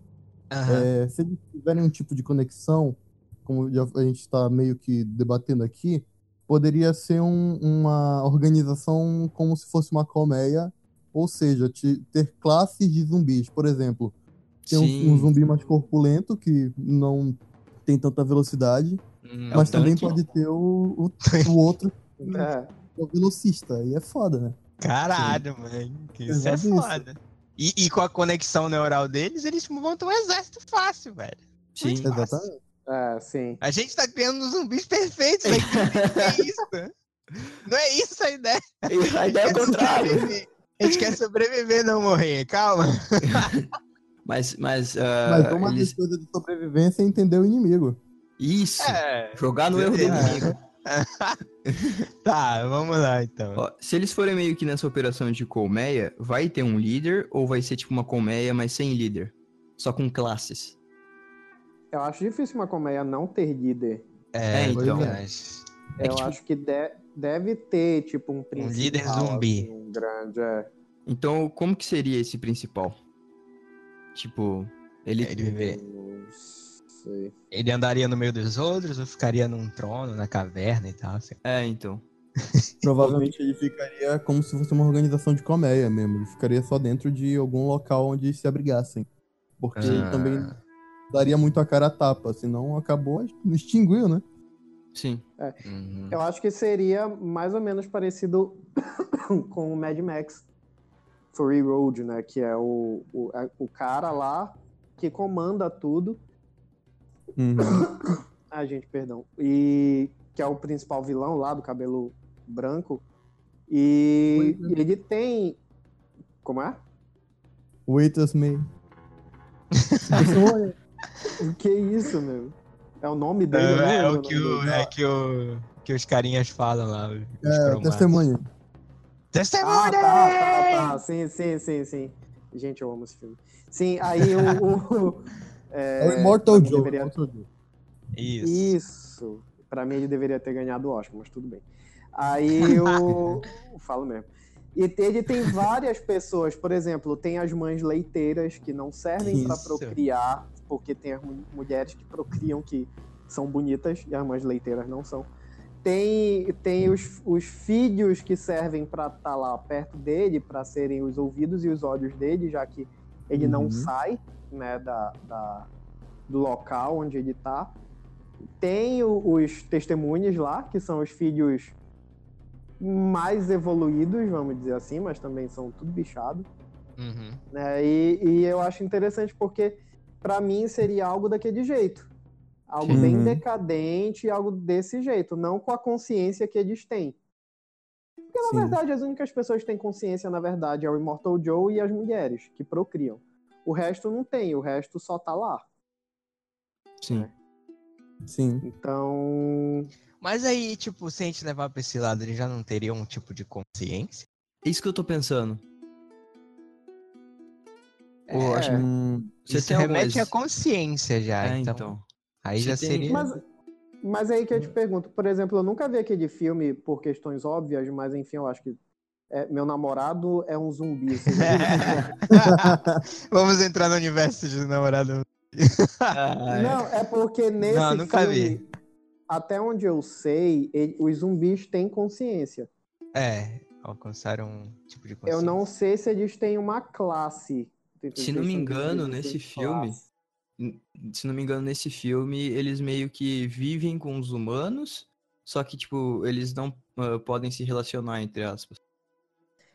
Aham. é, se eles tiverem um tipo de conexão, como já a gente está meio que debatendo aqui, poderia ser um- uma organização como se fosse uma colmeia, ou seja, te- ter classes de zumbis. Por exemplo, tem um, um zumbi mais corpulento que não tem tanta velocidade, Hum, É mas também tanque. pode ter o, o, o outro, é. que é o velocista, e é foda, né? Caralho, mano. Isso é Exato isso. foda. E, e com a conexão neural deles, eles montam um exército fácil, velho. Sim. Muito fácil. Exatamente. É, sim. A gente tá criando zumbis perfeitos aqui. é isso? Não é isso a ideia. A ideia é o contrário. Sobreviver. A gente quer sobreviver, não morrer. Calma. Mas, mas, ah, Mas uma eles... de sobrevivência é entender o inimigo. Isso. É. Jogar no erro do Beleza. inimigo. Tá, vamos lá então. Ó, se eles forem meio que nessa operação de colmeia, vai ter um líder ou vai ser tipo uma colmeia, mas sem líder? Só com classes. Eu acho difícil uma colmeia não ter líder. É, então. mas- É eu que, tipo, acho que de- deve ter, tipo, um principal. líder zumbi. assim, um grande, é. Então, como que seria esse principal? Tipo, ele. Ele, viver- sei. ele andaria no meio dos outros ou ficaria num trono, na caverna e tal? assim? É, então. Provavelmente ele ficaria como se fosse uma organização de colmeia mesmo. Ele ficaria só dentro de algum local onde se abrigassem. Porque Ah. também daria muito a cara a tapa, senão acabou, extinguiu, né? Sim. Uhum. Eu acho que seria mais ou menos parecido com o Mad Max Fury Road, né? Que é o, o, a- o cara lá que comanda tudo. Uhum. Ai, gente, perdão. E que é o principal vilão lá do cabelo branco. E Pois ele tem. Como é? Wait as me. O que é isso, meu? É o nome dele, eu não É, é o que, o, dele. é que, o, que os carinhas falam lá. É, cromados. testemunha. Testemunha! Ah, tá, tá, tá. Sim, sim, sim, sim. Gente, eu amo esse filme. Sim, aí o. o- É, o Immortal Joe. deveria-. Isso. Isso. Pra mim ele deveria ter ganhado o Oscar, mas tudo bem. Aí o. Falo mesmo. E ele tem várias pessoas, por exemplo, tem as mães leiteiras que não servem para procriar, porque tem as mu- mulheres que procriam que são bonitas e as mães leiteiras não são. Tem, tem os, os filhos que servem para estar lá perto dele, para serem os ouvidos e os olhos dele, já que ele não Uhum. sai né, da, da- do local onde ele está. Tem o- os testemunhas lá, que são os filhos mais evoluídos, vamos dizer assim, mas também são tudo bichado. Uhum. Né? E, e eu acho interessante porque, para mim, seria algo daquele jeito. Algo Sim. bem Uhum. decadente, algo desse jeito, não com a consciência que eles têm. Porque, na Sim. verdade, as únicas pessoas que têm consciência, na verdade, é o Immortal Joe e as mulheres, que procriam. O resto não tem, o resto só tá lá. Sim. Sim. Então, Mas aí, tipo, se a gente levar pra esse lado, ele já não teria um tipo de consciência? É isso que eu tô pensando. Pô, É. acho que Hum, você Isso tem remete à algumas... consciência já, É, então. então. Aí Você já tem- seria. Mas, mas aí que eu te pergunto, por exemplo, eu nunca vi aquele filme por questões óbvias, mas enfim, eu acho que é, meu namorado é um zumbi. Vamos entrar no universo de namorado. Não, é porque nesse Não, nunca filme, vi. até onde eu sei, ele- os zumbis têm consciência. É, alcançaram um tipo de consciência. Eu não sei se eles têm uma classe. Se não me engano, nesse filme, se não me engano, nesse filme, eles meio que vivem com os humanos, só que, tipo, eles não ah, podem se relacionar, entre aspas.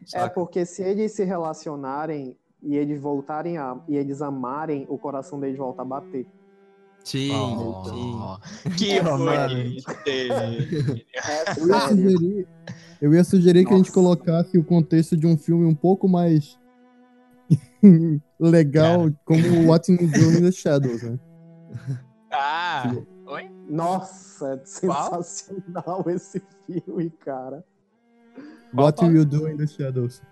É Saca? porque se eles se relacionarem e eles voltarem a. e eles amarem, o coração deles volta a bater. Sim, Oh, sim. Que bonito. É Eu ia sugerir, eu ia sugerir que a gente colocasse o contexto de um filme um pouco mais legal, como What You Do in the Shadows, né? Ah, oi? Nossa, é Qual? sensacional esse filme, cara. What You Do in the Shadows.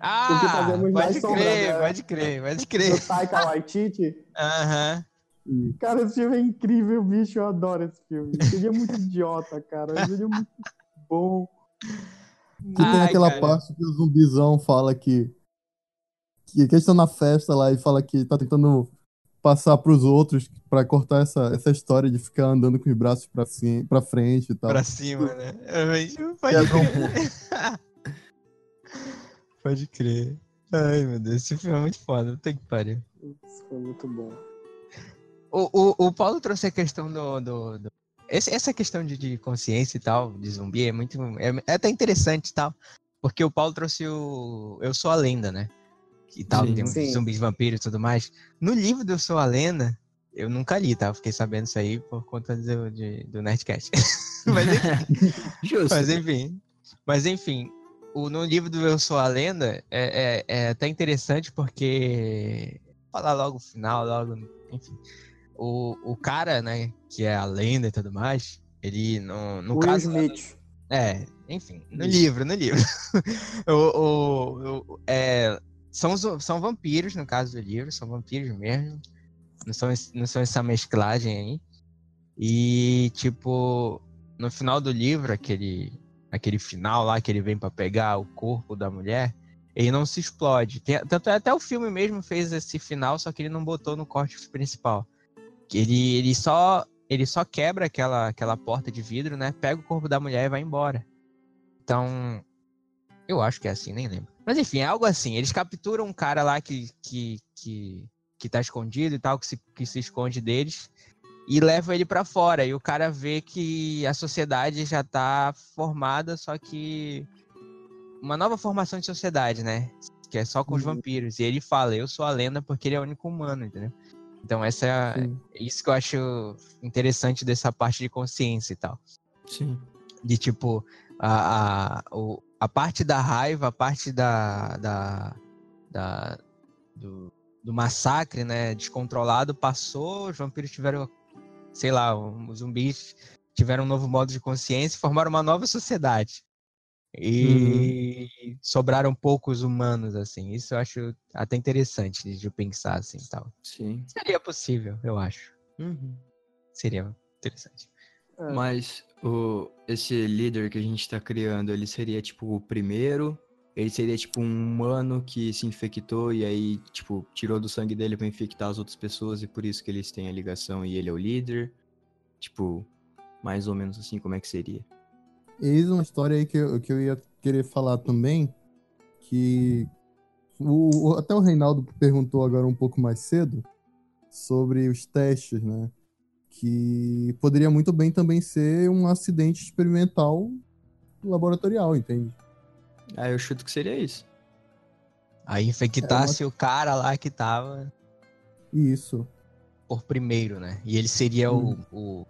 Ah, fazemos mais pode crer, né? pode crer, pode Do crer. Taika Waititi. Aham. E- Cara, esse filme é incrível, bicho. Eu adoro esse filme. Ele é muito idiota, cara. Ele é muito bom. Que tem Ai, aquela cara. parte que o zumbizão fala que. Que, que eles estão na festa lá e fala que tá tentando passar pros outros pra cortar essa, essa história de ficar andando com os braços pra, cima, pra frente e tal. Pra cima, né? Pode um crer. Pode crer. Ai, meu Deus, esse filme é muito foda, puta que pariu. Isso foi muito bom. O, o, o Paulo trouxe a questão do. do, do- esse- essa questão de, de consciência e tal, de zumbi, é muito. É, é até interessante e tal. Porque o Paulo trouxe o Eu Sou a Lenda, né? E tal, Sim. tem uns Sim. zumbis vampiros e tudo mais. No livro do Eu Sou a Lenda, eu nunca li, tá? Eu fiquei sabendo isso aí por conta do, de- do Nerdcast. Mas enfim. Justo. Mas enfim. Mas enfim, o, no livro do Eu Sou a Lenda é, é, é até interessante porque. Vou falar logo o final, logo. Enfim. O, o cara, né, que é a lenda e tudo mais, ele, no, no Will caso. Smith. É, enfim, no livro, no livro. o, o, o- é, são, são vampiros, no caso do livro, são vampiros mesmo. Não são, não são essa mesclagem aí. E, tipo, no final do livro, aquele, aquele final lá que ele vem pra pegar o corpo da mulher, ele não se explode. Tem- tanto é até o filme mesmo fez esse final, só que ele não botou no corte principal. Ele, ele só ele só quebra aquela, aquela porta de vidro, né? Pega o corpo da mulher e vai embora. Então, eu acho que é assim, nem lembro. Mas enfim, é algo assim. Eles capturam um cara lá que, que, que, que tá escondido e tal, que se, que se esconde deles, e levam ele pra fora. E o cara vê que a sociedade já tá formada, só que uma nova formação de sociedade, né? Que é só com os Uhum. vampiros. E ele fala, eu sou a lenda porque ele é o único humano, entendeu? Então essa é isso que eu acho interessante dessa parte de consciência e tal. Sim. De tipo, a, a, o- a parte da raiva, a parte da, da, da- do, do massacre, né, descontrolado, passou, os vampiros tiveram sei lá, os zumbis tiveram um novo modo de consciência e formaram uma nova sociedade. E uhum. sobraram poucos humanos, assim. Isso eu acho até interessante de pensar, assim, tal. Sim. Seria possível, eu acho. Uhum. Seria interessante. É. Mas o, esse líder que a gente tá criando, ele seria, tipo, o primeiro? Ele seria, tipo, um humano que se infectou e aí, tipo, tirou do sangue dele para infectar as outras pessoas e por isso que eles têm a ligação e ele é o líder? Tipo, mais ou menos assim, como é que seria? Eis uma história aí que eu, que eu ia querer falar também, que o, até o Reinaldo perguntou agora um pouco mais cedo sobre os testes, né? Que poderia muito bem também ser um acidente experimental laboratorial, entende? Ah, eu chuto que seria isso. Aí infectasse é uma... o cara lá que tava. Isso. Por primeiro, né? E ele seria hum. o, o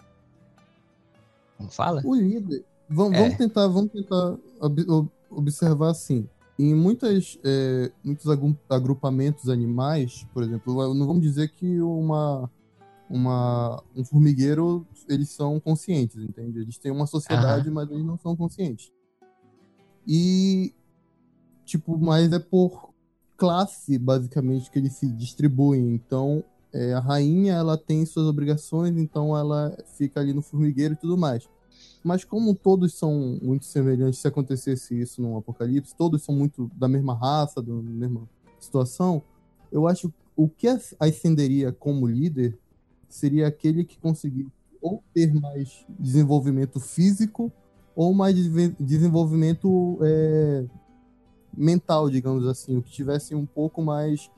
como fala? O líder. Vamos, é. vamos tentar, vamos tentar ob observar assim. Em muitas, é, muitos agrupamentos animais, por exemplo, não vamos dizer que uma, uma, um formigueiro eles são conscientes, entende? Eles têm uma sociedade, uhum. mas eles não são conscientes. E, tipo, mas é por classe, basicamente, que eles se distribuem. Então, é, a rainha, ela tem suas obrigações, então ela fica ali no formigueiro e tudo mais. Mas como todos são muito semelhantes, se acontecesse isso num apocalipse, todos são muito da mesma raça, da mesma situação, eu acho o que ascenderia como líder seria aquele que conseguir ou ter mais desenvolvimento físico ou mais desenvolvimento é, mental, digamos assim, o que tivesse um pouco mais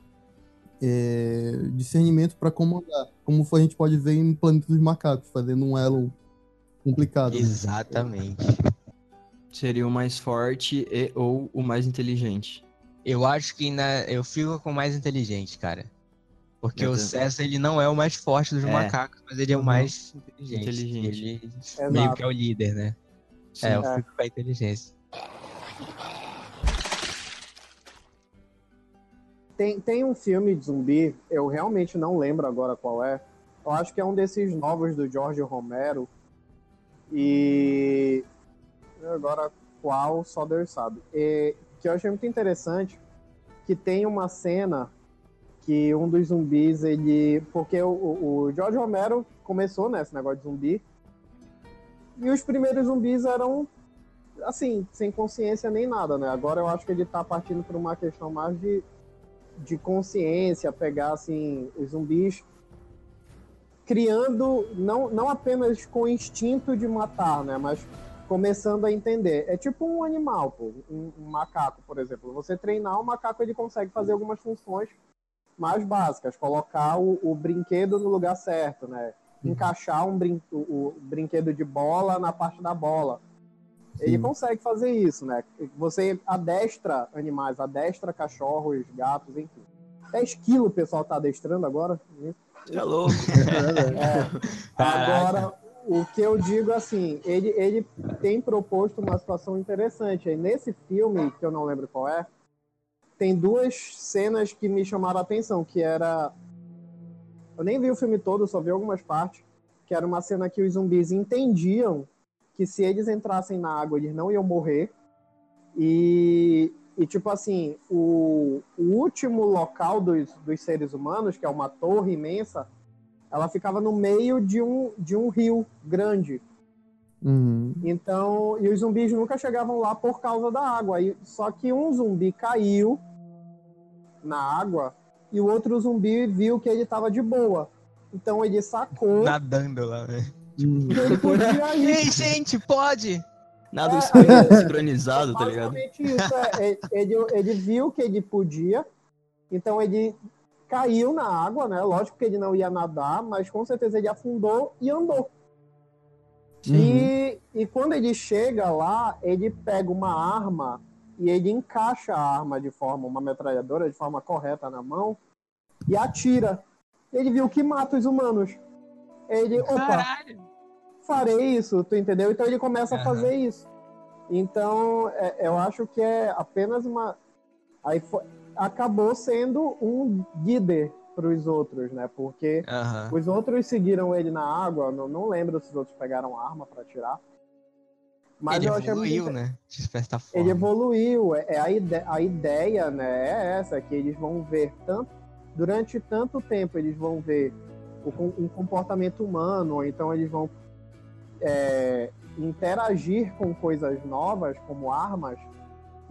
é, discernimento para comandar, como a gente pode ver em Planeta dos Macacos, fazendo um elo complicado. Né? Exatamente. Seria o mais forte e ou o mais inteligente. Eu acho que na... eu fico com o mais inteligente, cara. Porque o César, ele não é o mais forte dos é. macacos, mas ele é o uhum. mais inteligente. inteligente. Ele meio que é o líder, né? Sim. É, eu é. fico com a inteligência. Tem, tem um filme de zumbi, eu realmente não lembro agora qual é. Eu acho que é um desses novos do George Romero, e agora qual só Deus sabe. E, que eu achei muito interessante que tem uma cena que um dos zumbis, ele. Porque o, o George Romero começou nesse né, negócio de zumbi. E os primeiros zumbis eram assim, sem consciência nem nada, né? Agora eu acho que ele tá partindo por uma questão mais de, de consciência, pegar assim, os zumbis criando não, não apenas com instinto de matar, né, mas começando a entender. É tipo um animal, pô, um, um macaco, por exemplo. Você treinar o macaco, ele consegue fazer algumas funções mais básicas, colocar o, o brinquedo no lugar certo, né? Uhum. Encaixar um brin o, o, brinquedo de bola na parte da bola. Sim. Ele consegue fazer isso, né? Você adestra animais, adestra cachorros, gatos, enfim. 10 quilos o pessoal tá adestrando agora. Né? É louco. é. Agora, o que eu digo assim, ele, ele tem proposto uma situação interessante. Aí, nesse filme, que eu não lembro qual é, tem duas cenas que me chamaram a atenção, que era... Eu nem vi o filme todo, só vi algumas partes, que era uma cena que os zumbis entendiam que se eles entrassem na água, eles não iam morrer. E e, tipo assim, o, o último local dos, dos seres humanos, que é uma torre imensa, ela ficava no meio de um, de um rio grande. Uhum. Então, e os zumbis nunca chegavam lá por causa da água. E, só que um zumbi caiu na água e o outro zumbi viu que ele estava de boa. Então ele sacou. Nadando lá, né? Ele podia ir. Ei, gente, pode! Nada é, sincronizado, tá ligado? Isso, é, ele, ele viu que ele podia, então ele caiu na água, né? Lógico que ele não ia nadar, mas com certeza ele afundou e andou. Uhum. E, e quando ele chega lá, ele pega uma arma e ele encaixa a arma de forma, uma metralhadora de forma correta na mão e atira. Ele viu que mata os humanos. Ele, opa, Caralho farei isso, tu entendeu? Então ele começa uhum. a fazer isso. Então, é, eu acho que é apenas uma. Aí foi... acabou sendo um líder, pros outros, né? Porque Aham. os outros seguiram ele na água, não, não lembro se os outros pegaram arma pra atirar. Mas Ele eu muito evoluiu, inte- né? De certa forma. Ele evoluiu, é, é a, ide a ideia, né, é essa, que eles vão ver tanto, durante tanto tempo eles vão ver o, um comportamento humano, ou então eles vão é, interagir com coisas novas, como armas,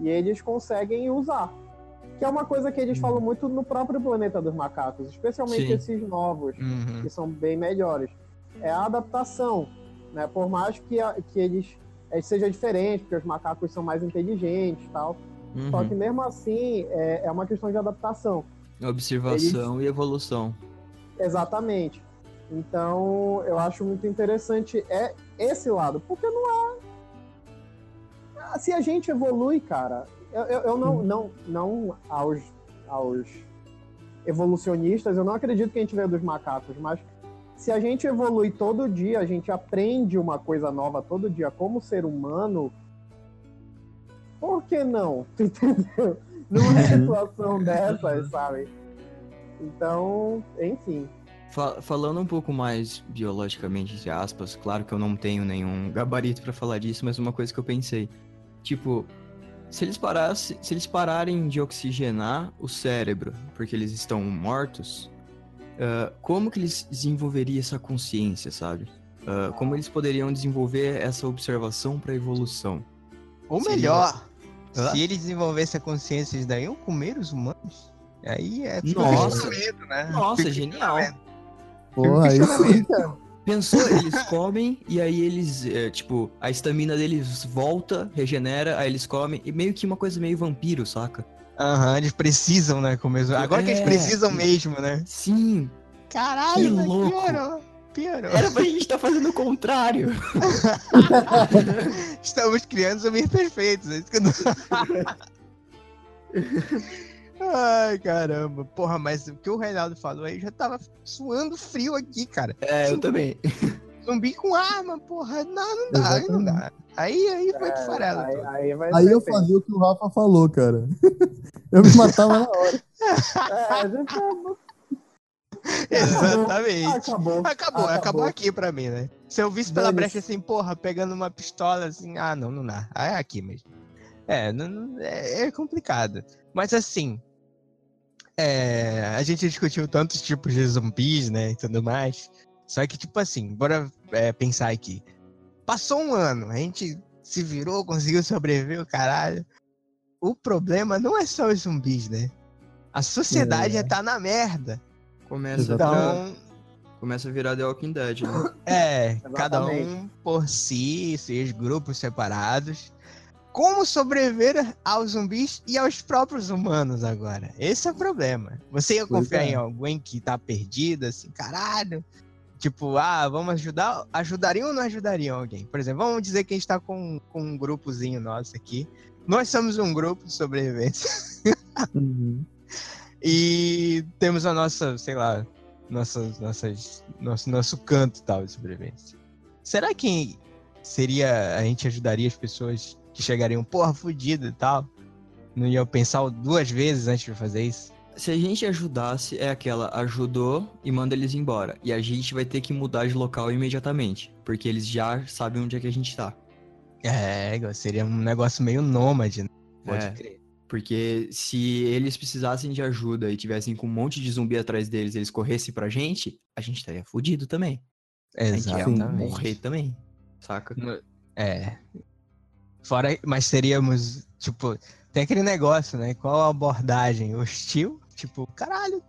e eles conseguem usar. Que é uma coisa que eles falam muito no próprio planeta dos macacos, especialmente Sim. esses novos Uhum. que são bem melhores. É a adaptação, né? Por mais que, a- que eles eh, seja diferente, porque os macacos são mais inteligentes e tal. Só Uhum. que mesmo assim é, é uma questão de adaptação. Observação e evolução. Exatamente. Então eu acho muito interessante é esse lado, porque não é. Ah, Se a gente evolui, cara, eu, eu, eu não, não, não aos, aos evolucionistas, eu não acredito que a gente veio dos macacos, mas se a gente evolui todo dia, a gente aprende uma coisa nova todo dia como ser humano, por que não? Tu Entendeu? Numa situação dessas, sabe? Então, enfim. Fa- falando um pouco mais biologicamente, entre aspas, claro que eu não tenho nenhum gabarito pra falar disso, mas uma coisa que eu pensei, tipo, se eles parassem, se eles pararem de oxigenar o cérebro, porque eles estão mortos, ah, como que eles desenvolveriam essa consciência, sabe? Ah, como eles poderiam desenvolver essa observação pra evolução? Ou Seria- melhor, Hã? se eles desenvolvessem a consciência, eles dariam comer os humanos? Aí é fica Nossa. né? Nossa, genial. aí sim. Pensou, eles comem e aí eles, é, tipo, a estamina deles volta, regenera, aí eles comem, e meio que uma coisa meio vampiro, saca? Aham, eles precisam, né? Comer os... Agora que eles É. precisam mesmo, né? Sim, Caralho, Que mas louco. piorou. Piorou. era pra gente estar fazendo o contrário. Estamos criando zumbis perfeitos. É isso que eu não... Ai, caramba. Porra, mas o que o Reinaldo falou aí já tava suando frio aqui, cara. É, eu também. Zumbi com arma, porra. Não, não dá, aí não dá. Aí, aí foi de farela. Aí, aí vai Aí eu tempo. fazia o que o Rafa falou, cara. Eu me matava na hora. É, a gente Exatamente. acabou. Acabou, acabou, Acabou. aqui pra mim, né? Se eu visse pela brecha assim, porra, pegando uma pistola assim, ah, não, não dá. Ah, é aqui mesmo. É, não- é, é complicado. Mas assim, é, a gente discutiu tantos tipos de zumbis, né, e tudo mais. Só que, tipo assim, bora é, pensar aqui. Passou um ano, a gente se virou, conseguiu sobreviver, o caralho. O problema não é só os zumbis, né? A sociedade É. já tá na merda. Começa a, Exatamente. virar, Então, começa a virar The Walking Dead, né? É, cada um por si, seus grupos separados. Como sobreviver aos zumbis e aos próprios humanos agora? Esse é o problema. Você ia confiar é. em alguém que tá perdido, assim, caralho? Tipo, ah, vamos ajudar? Ajudariam ou não ajudariam alguém? Por exemplo, vamos dizer que a gente tá com, com um grupozinho nosso aqui. Nós somos um grupo de sobrevivência. Uhum. E temos a nossa, sei lá, nossas, nossas, nosso, nosso canto tal de sobrevivência. Será que seria. A gente ajudaria as pessoas que chegariam, porra, fudido e tal? Não iam pensar duas vezes antes de fazer isso? Se a gente ajudasse, é aquela, ajudou e manda eles embora. E a gente vai ter que mudar de local imediatamente. Porque eles já sabem onde é que a gente tá. É, seria um negócio meio nômade, né? Pode É. crer. Porque se eles precisassem de ajuda e tivessem com um monte de zumbi atrás deles e eles corressem pra gente, a gente estaria fudido também. A gente ia Exatamente. morrer também. Saca? É. Fora, mas seríamos, tipo, tem aquele negócio, né? Qual a abordagem? Hostil? Tipo, caralho,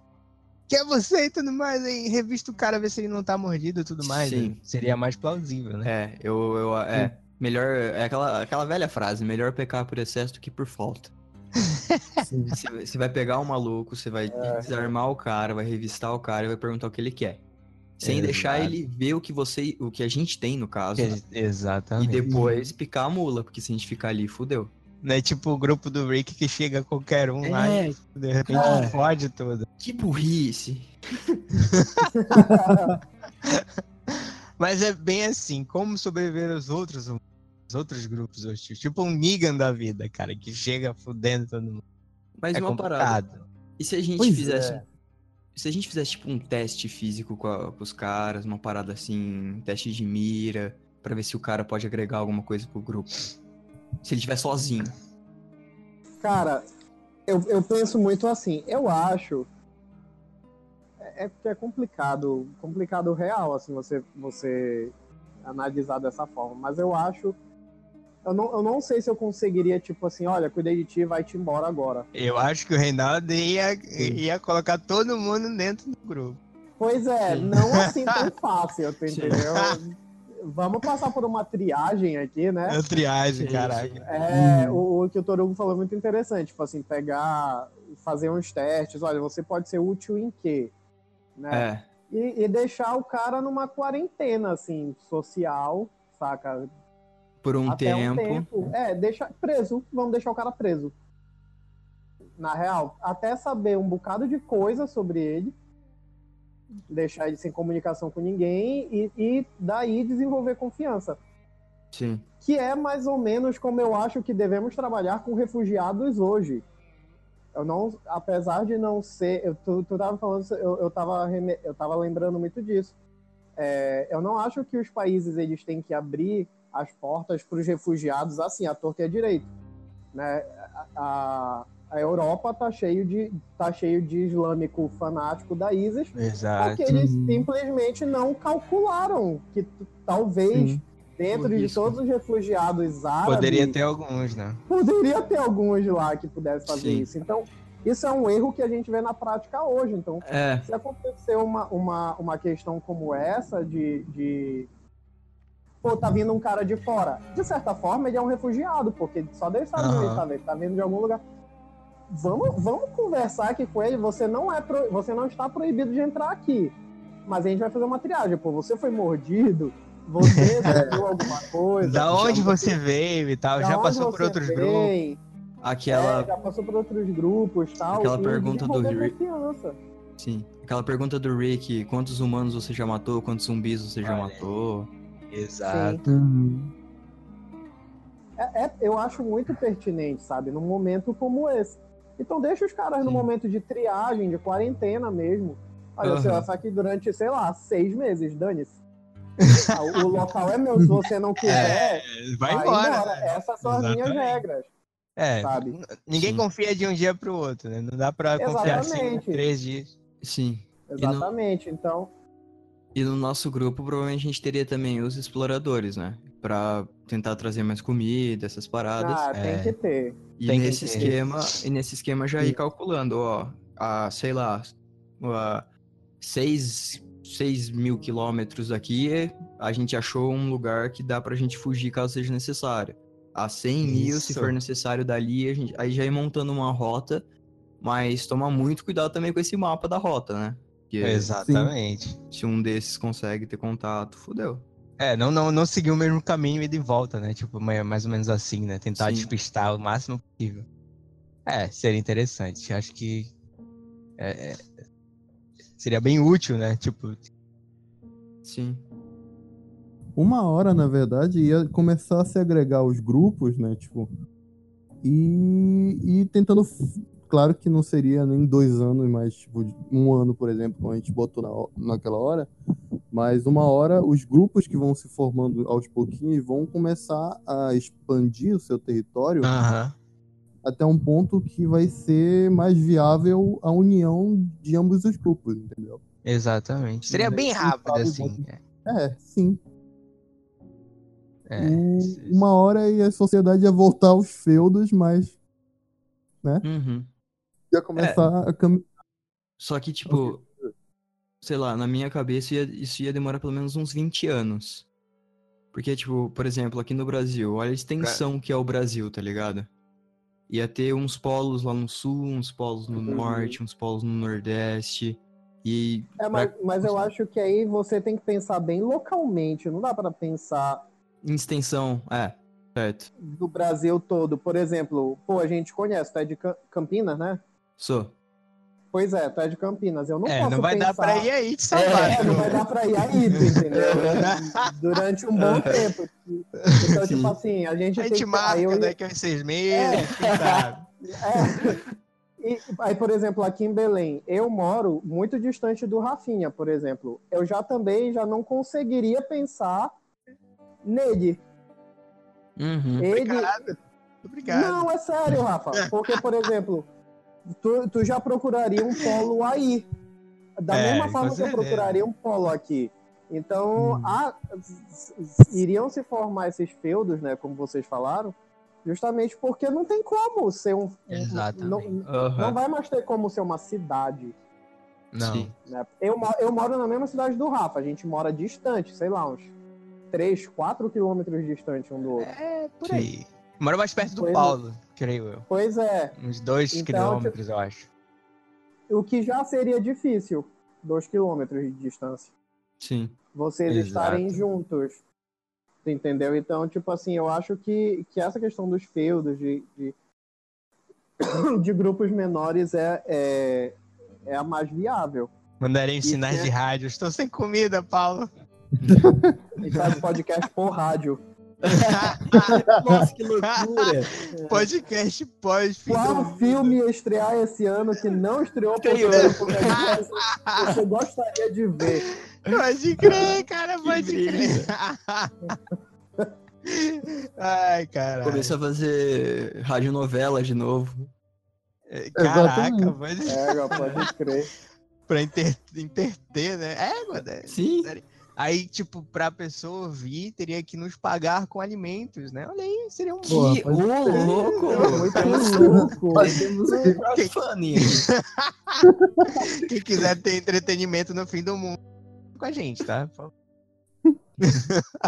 que é você e tudo mais, aí revista o cara, ver se ele não tá mordido e tudo mais. Sim. né? Seria mais plausível, né? É, eu, eu é, melhor, é aquela, aquela velha frase, melhor pecar por excesso do que por falta. Você, você vai pegar um maluco, você vai desarmar o cara, vai revistar o cara e vai perguntar o que ele quer. Sem Exato. deixar ele ver o que você, o que a gente tem no caso. Que- E Exatamente. depois picar a mula, porque se a gente ficar ali, fudeu. Não é tipo o grupo do Rick que chega qualquer um lá É, e de repente É. fode tudo. que burrice. Mas é bem assim, como sobreviver aos outros, os outros grupos hostis. Tipo um Negan da vida, cara, que chega fudendo todo mundo. Mas é uma parada. complicado. E se a gente Pois fizesse. é. Se a gente fizesse, tipo, um teste físico com, a- com os caras, uma parada assim, um teste de mira, pra ver se o cara pode agregar alguma coisa pro grupo. Se ele estiver sozinho. Cara, eu, eu penso muito assim, eu acho. É é complicado, complicado real, assim, você, você analisar dessa forma. Mas eu acho. Eu não, eu não sei se eu conseguiria, tipo assim, olha, cuidei de ti, vai-te embora agora. Eu acho que o Reinaldo ia, ia colocar todo mundo dentro do grupo. Pois é, Sim. não assim tão fácil, tu entendeu? Vamos passar por uma triagem aqui, né? É triagem, Sim, caraca. É, o, o que o Torugo falou é muito interessante, tipo assim, pegar, fazer uns testes, olha, você pode ser útil em quê? Né? É, E, e deixar o cara numa quarentena, assim, social, saca? Por um Até tempo. um tempo. É, deixa preso, vamos deixar o cara preso. Na real, até saber um bocado de coisa sobre ele, deixar ele sem comunicação com ninguém e, e daí desenvolver confiança. Sim. que é mais ou menos como eu acho que devemos trabalhar com refugiados hoje. Eu não, apesar de não ser, eu, tu, tu tava falando, eu, eu, tava, eu tava lembrando muito disso. É, eu não acho que os países eles têm que abrir as portas para os refugiados assim, à torta e à direita. Né? A, a, a Europa tá cheio de tá cheio de islâmico fanático da ISIS, Exato. porque eles Uhum. simplesmente não calcularam que talvez Sim. dentro de todos os refugiados árabes Poderia ter alguns, né? poderia ter alguns lá que pudessem fazer Sim. isso. Então, isso é um erro que a gente vê na prática hoje. Então, É, se acontecer uma, uma, uma questão como essa de, de. Pô, tá vindo um cara de fora. De certa forma, ele é um refugiado, porque só Deus sabe onde Aham. ele tá, ele tá vindo de algum lugar. Vamos, vamos conversar aqui com ele. Você não, é pro- você não está proibido de entrar aqui. Mas a gente vai fazer uma triagem. Pô, você foi mordido, você viu alguma coisa. Da onde você veio e tal, da já passou por outros grupos. aquela. é, já passou por outros grupos tal. Aquela e pergunta do Rick. confiança. Sim. Aquela pergunta do Rick, quantos humanos você já matou, quantos zumbis você já Olha. matou? Exato. Uhum. É, é- eu acho muito pertinente, sabe? Num momento como esse. Então deixa os caras no Sim. momento de triagem, de quarentena mesmo. Olha, você Aham. vai ficar aqui durante, sei lá, seis meses, dane-se. Ah, o, o local é meu, se você não quiser, Vai embora. né? Essas são as minhas Exatamente. regras, É, sabe? ninguém Sim. confia de um dia pro outro, né? Não dá pra confiar assim em Exatamente. três dias. Sim. no- Exatamente. Então, E no nosso grupo, provavelmente a gente teria também os exploradores, né? Pra tentar trazer mais comida, essas paradas. ah, tem é. que ter. E Tem que nesse ter. esquema, e nesse esquema já ir calculando, ó, a, sei lá, a 6, mil quilômetros daqui, a gente achou um lugar que dá pra gente fugir caso seja necessário. A 100 mil, se Isso. for necessário dali, a gente, aí já ir montando uma rota, mas tomar muito cuidado também com esse mapa da rota, né? Porque Exatamente. se um desses consegue ter contato, fudeu. É, não, não, não seguir o mesmo caminho e de volta, né? Tipo, mais mais ou menos assim, né? Tentar Sim. despistar o máximo possível. É, seria interessante. Acho que é, é, seria bem útil, né? Tipo, Sim. Uma hora, na verdade, ia começar a se agregar os grupos, né? Tipo. E, e tentando. Claro que não seria nem dois anos, mas tipo, um ano, por exemplo, como a gente botou na, naquela hora. Mas uma hora, os grupos que vão se formando aos pouquinhos vão começar a expandir o seu território aham. até um ponto que vai ser mais viável a união de ambos os grupos, entendeu? Exatamente. Seria bem Sim, rápido, assim. É, sim. É, Um- isso- uma hora e a sociedade ia voltar aos feudos, mas Uhum. Ia começar a caminhar. Só que, tipo, sei lá, na minha cabeça ia- isso ia demorar pelo menos uns 20 anos. Porque, tipo, por exemplo, aqui no Brasil, olha a extensão que é o Brasil, tá ligado? Ia ter uns polos lá no sul, uns polos no Uhum. norte, uns polos no nordeste. E. É, mas, mas eu acho que aí você tem que pensar bem localmente. Não dá para pensar Em extensão, é, certo. do Brasil todo. Por exemplo, pô, a gente conhece, é de Cam- Campinas, né? Sou. Pois é, tu é de Campinas. Eu não é, posso não vai pensar... dar pra ir aí de salvar. É, não vai dar pra ir aí, entendeu? Durante um bom tempo. Então, Sim. tipo assim, a gente A tem gente que... marca ia- daqui a uns seis meses, quem sabe? É. E, aí, por exemplo, aqui em Belém, eu moro muito distante do Rafinha, por exemplo. Eu já também já não conseguiria pensar nele. Uhum. Ele, Obrigado. Obrigado. Não, é sério, Rafa. Porque, por exemplo, tu, tu já procuraria um polo aí. Da É, mesma forma que eu procuraria um polo aqui. Então, Hum. a- iriam se formar esses feudos, né? Como vocês falaram, justamente porque não tem como ser um. Exatamente. Não, Aham. não vai mais ter como ser uma cidade. Não. Né? Eu, eu moro na mesma cidade do Rafa, a gente mora distante, sei lá, uns 3, 4 quilômetros distante um do outro. É, por Sim. aí. Moro mais perto do Pois é. Creio eu. Pois é, Uns dois Então, quilômetros, eu acho. o que já seria difícil, 2 quilômetros de distância. Sim. Vocês Exato. estarem juntos. Entendeu? Então, tipo assim, eu acho que, que essa questão dos feudos, de, de, de grupos menores, é, é, é a mais viável. Mandarem Isso sinais é- de rádio. Estou sem comida, Paulo. E faz podcast por rádio. Nossa, que loucura! Podcast pós fim Qual filme ia estrear esse ano que não estreou por né? Você gostaria de ver. Pode crer, cara, pode crer. Ai, caralho. Começou a fazer radionovela de novo. Caraca, Exatamente. pode... É, pode crer. pra inter... interter, né? É, mano. é- Sim. Aí, tipo, pra pessoa ouvir, teria que nos pagar com alimentos, né? Olha aí, seria um Porra, Que ô, louco! Muito louco. temos um crowdfunding aqui. Quem quiser ter entretenimento no fim do mundo com a gente, tá?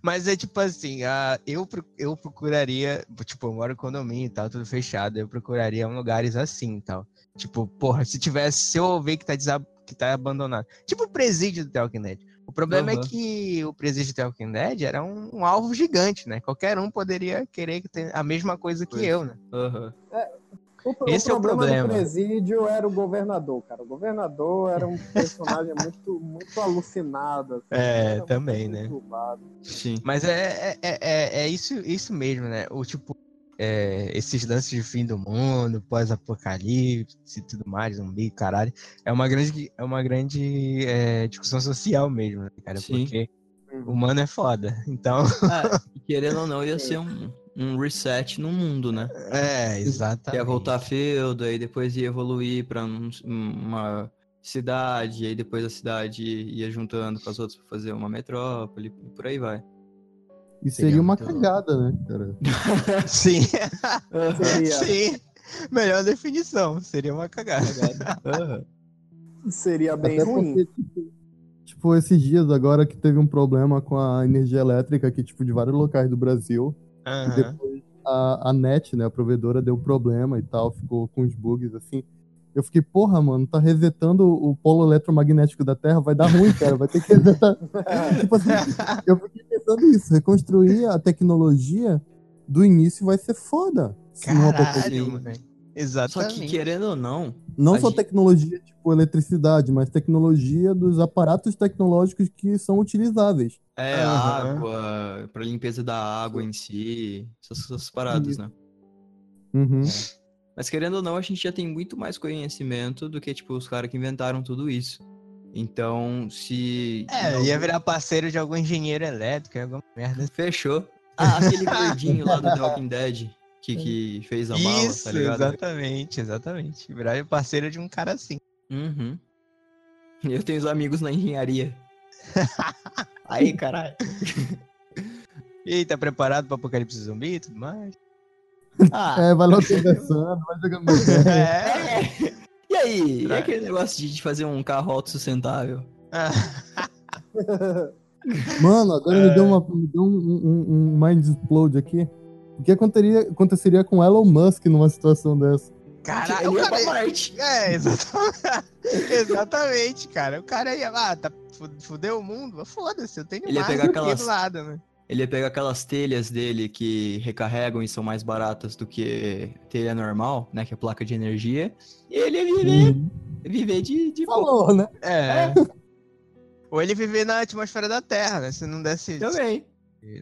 Mas é tipo assim, ah, eu, eu procuraria, tipo, eu moro em condomínio e tal, tudo fechado, eu procuraria um lugares assim e tal. Tipo, porra, se tivesse, se eu ver que tá, desab- que tá abandonado. Tipo o presídio do Dead. O problema Aham. é que o presídio The Walking Dead era um, um alvo gigante, né? Qualquer um poderia querer a mesma coisa que Pois. eu, né? Aham. O, pro- Esse é o problema problema. do presídio era o governador, cara. O governador era um personagem muito, muito alucinado. assim. É, também, muito né? Mas é, é, é, é- é isso, isso mesmo, né? O tipo, é, esses lances de fim do mundo, pós-apocalipse e tudo mais, zumbi, caralho, é uma grande, é uma grande é, discussão social mesmo, né, cara? Sim. Porque o humano é foda. Então, Ah, e querendo ou não, ia ser um, um reset no mundo, né? é, exatamente. Ia voltar a feudo, aí depois ia evoluir pra um- uma cidade, aí depois a cidade ia juntando com as outras pra fazer uma metrópole, e por aí vai. E Seria seria uma muito cagada, né, cara? Sim, Seria, sim. Melhor definição, seria uma cagada. Aham. seria bem Até ruim. porque, tipo, tipo, esses dias agora que teve um problema com a energia elétrica aqui, tipo, de vários locais do Brasil. E Aham. depois a, a NET, né, a provedora, deu problema e tal, ficou com os bugs, assim. Eu fiquei, porra, mano, tá resetando o polo eletromagnético da Terra, vai dar ruim, cara, vai ter que resetar. tipo assim, eu fiquei pensando isso, reconstruir a tecnologia do início vai ser foda. se não acontecer. Caralho, mano. Só que Exatamente. querendo ou não, Não só gente- tecnologia tipo eletricidade, mas tecnologia dos aparatos tecnológicos que são utilizáveis. é Aham. água, pra limpeza da água em si, essas, essas paradas, né? Uhum. Mas querendo ou não, a gente já tem muito mais conhecimento do que, tipo, os caras que inventaram tudo isso. Então, se. É, em ia virar parceiro de algum engenheiro elétrico, alguma merda. Fechou. Ah, aquele gordinho lá do The Walking Dead que, que fez a Isso, tá ligado? exatamente, exatamente. Virar parceiro de um cara assim. Uhum. Eu tenho os amigos na engenharia. Aí, caralho. E aí, tá preparado pro apocalipse zumbi e tudo mais? Ah, É, vai lá conversando, vai jogando. É. é. E aí? E Tra- aquele negócio de fazer um carro autossustentável? Ah, Mano, agora me É. deu, uma, me deu um, um, um mind explode aqui. O que aconteceria, aconteceria com Elon Musk numa situação dessa? Caralho, o ia pra cara... Marte. É, exatamente. exatamente, cara. O cara ia lá, tá, fu- fudeu o mundo? Foda-se, eu tenho Ele ia mais pegar aqui aquelas- do lado, né? Ele ia pegar aquelas telhas dele que recarregam e são mais baratas do que telha normal, né? Que é placa de energia. E ele ia viver, Uhum. viver de, de boa. Né? É. Ou ele viver na atmosfera da Terra, né? Se não desse. Também.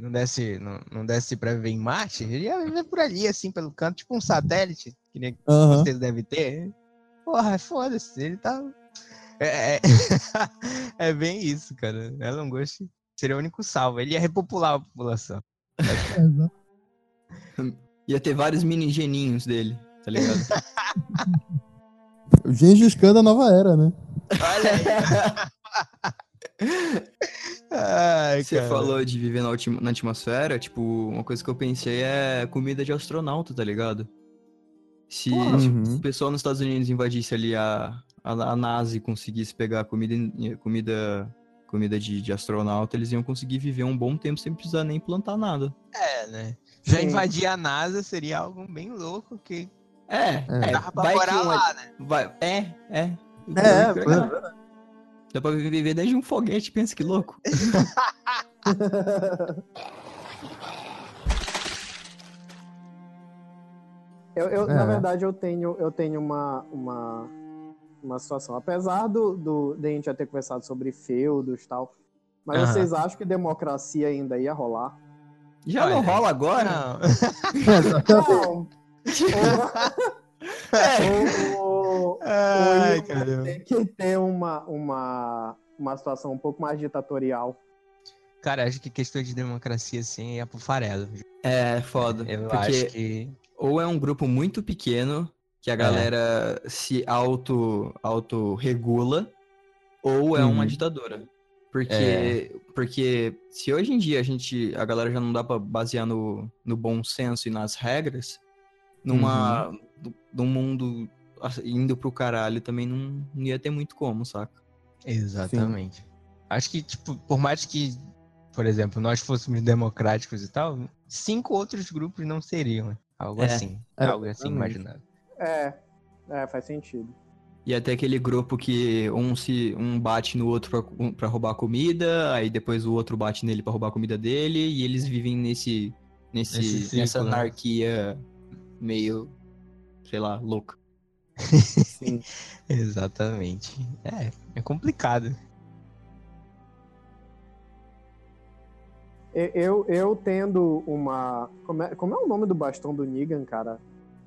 não desse, não, não desse pra viver em Marte, ele ia viver por ali, assim, pelo canto, tipo um satélite, que nem Aham. vocês devem ter. Porra, foda-se, ele tá. É, é... é bem isso, cara. Elon Musk seria o único salvo. Ele ia repopular a população. Ia ter vários mini geninhos dele, tá ligado? O Gengis Khan da nova era, né? Olha aí. Ai, Você cara. falou de viver na, ultima- na atmosfera, tipo, uma coisa que eu pensei é comida de astronauta, tá ligado? Se, Uhum. o pessoal nos Estados Unidos invadisse ali a, a, a NASA e conseguisse pegar comida, comida, comida de, de astronauta, eles iam conseguir viver um bom tempo sem precisar nem plantar nada. É, né? Já Sim. invadir a NASA seria algo bem louco que É, É. é, dava pra vai morar um lá, né? Vai, é, é. É, Legal. Dá pra viver desde um foguete, pensa que louco. Eu, eu, É. Na verdade, eu tenho, eu tenho uma, uma, uma situação. Apesar do, do, de a gente já ter conversado sobre feudos e tal, mas Aham. vocês acham que democracia ainda ia rolar? Já não Olha, rola agora? Não. Não. É. ou, ou, Ai, ou caramba. tem que ter uma, uma, uma situação um pouco mais ditatorial. Cara, acho que questão de democracia, assim, é pro farelo. É, foda. Eu porque acho que. ou é um grupo muito pequeno, que a É. galera se auto, auto regula, ou é uma Uhum. ditadura. Porque, É. porque se hoje em dia a gente, a galera já não dá pra basear no, no bom senso e nas regras, numa, Uhum. do- num mundo assim, indo pro caralho também não, não ia ter muito como, saca? Exatamente. Acho que, tipo, por mais que, por exemplo, nós fôssemos democráticos e tal, cinco outros grupos não seriam. Algo É. assim. É, algo assim exatamente. É, é, faz sentido. E até aquele grupo que um se um bate no outro pra, um- pra roubar comida, aí depois o outro bate nele pra roubar a comida dele, e eles vivem nesse, nesse, ciclo, nessa né? anarquia meio, sei lá, louca. Sim. Exatamente. É, é complicado. Eu, eu tendo uma. Como é, como é o nome do bastão do Negan, cara?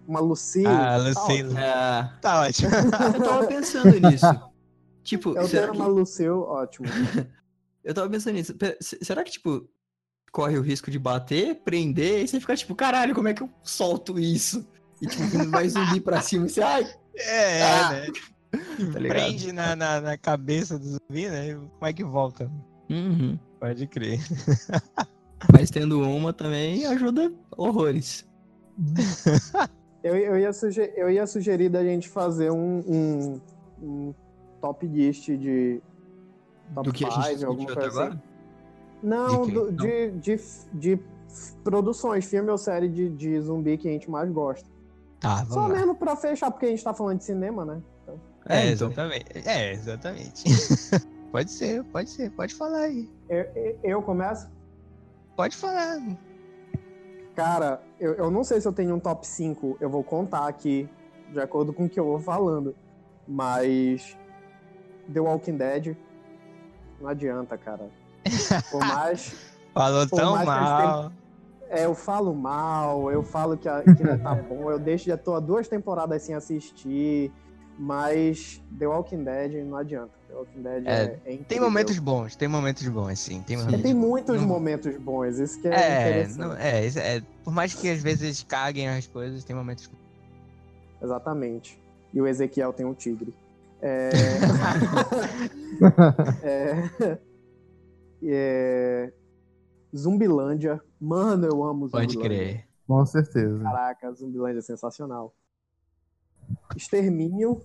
Uma Lucille. Ah, Tá Lucille. É, Tá ótimo. eu tava pensando nisso. Tipo, Eu será tenho que, uma Lucille, ótimo. eu tava pensando nisso. Será que, tipo, corre o risco de bater, prender, e você fica tipo, caralho, como é que eu solto isso? E tipo, mais zumbi pra cima e você, ai, É, Ah, né? tá ligado? Prende na, na, na cabeça do zumbi, né? Como é que volta? Uhum. Pode crer. Mas tendo uma também ajuda horrores. Eu, eu, ia sugerir, eu ia sugerir da gente fazer um, um, um top list de. Top Do que a gente five, alguma coisa agora? assim. Não, De do- de, de, de, produções, filme ou série de, de zumbi que a gente mais gosta. Tá, Só vamos lá. mesmo pra fechar, porque a gente tá falando de cinema, né? É, É, então. exatamente. É, exatamente. pode ser, pode ser. Pode falar aí. Eu, eu- eu começo? Pode falar. Cara, eu, eu não sei se eu tenho um top 5, eu vou contar aqui, de acordo com o que eu vou falando. Mas. The Walking Dead. Não adianta, cara. Por mais. Falou Por tão mais mal. É, eu falo mal, eu falo que, a- que não tá bom, eu deixo, já tô há duas temporadas sem assistir. Mas The Walking Dead não adianta. The Walking Dead É, é, é. Tem momentos bons, tem momentos bons, sim. Tem, momentos tem muitos Não- momentos bons, isso que é, É, interessante. não, é, é, por mais que às vezes caguem as coisas, tem momentos bons. Exatamente. E o Ezequiel tem um tigre. É... é... é... Zumbilândia. Mano, eu amo Zumbilândia. Pode crer. Com certeza. Caraca, Zumbilândia é sensacional. Extermínio.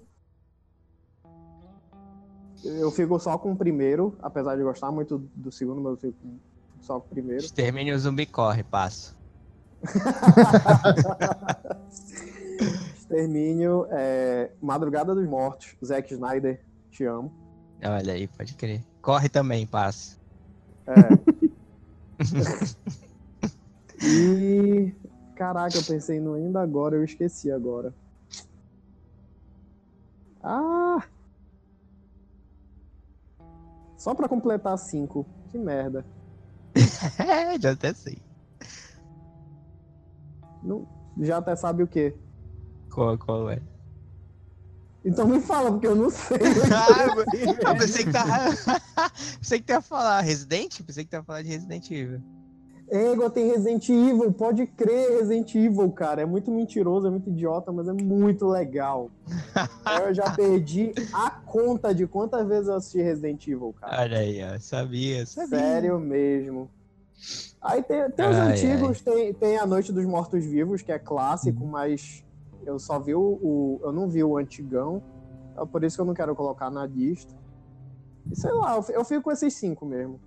Eu fico só com o primeiro, apesar de gostar muito do segundo, mas eu fico só com o primeiro. Extermínio o zumbi corre, passo. Extermínio, é... Madrugada dos Mortos, Zack Snyder, te amo. Olha aí, pode crer. Corre também, passo. É. e. Caraca, eu pensei no ainda agora, eu esqueci agora. Ah! Só pra completar cinco. Que merda. Já até sei. Não- já até sabe o quê? Qual, qual é? Então me fala, porque eu não sei. Ah, eu pensei que tava. pensei que ia falar Resident? Pensei que ia falar de Resident Evil. Ego tem Resident Evil, pode crer Resident Evil, cara. É muito mentiroso, é muito idiota, mas é muito legal. eu já perdi a conta de quantas vezes eu assisti Resident Evil, cara. Olha aí, ó. Sabia, sabia. Sério mesmo. Aí tem, tem os Ai, antigos, Tem, tem A Noite dos Mortos Vivos, que é clássico, mas eu só vi o, o- Eu não vi o antigão. É por isso que eu não quero colocar na lista. E sei lá, eu fico com esses cinco mesmo.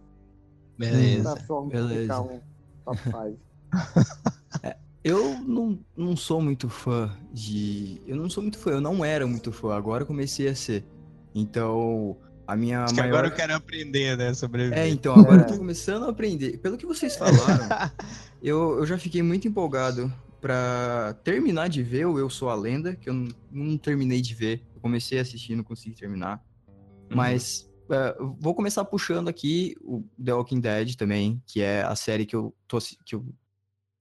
Beleza. Forma beleza. um top 5. Eu não, não sou muito fã de. Eu não sou muito fã, eu não era muito fã, agora eu comecei a ser. Então, a minha Acho que maior. agora eu quero aprender, né? Sobreviver. É, então, agora É. eu tô começando a aprender. Pelo que vocês falaram, eu, eu já fiquei muito empolgado pra terminar de ver o Eu Sou a Lenda, que eu não, não terminei de ver. Eu comecei a assistir e não consegui terminar. Mas eu vou começar puxando aqui o The Walking Dead também, que é a série que eu tô que eu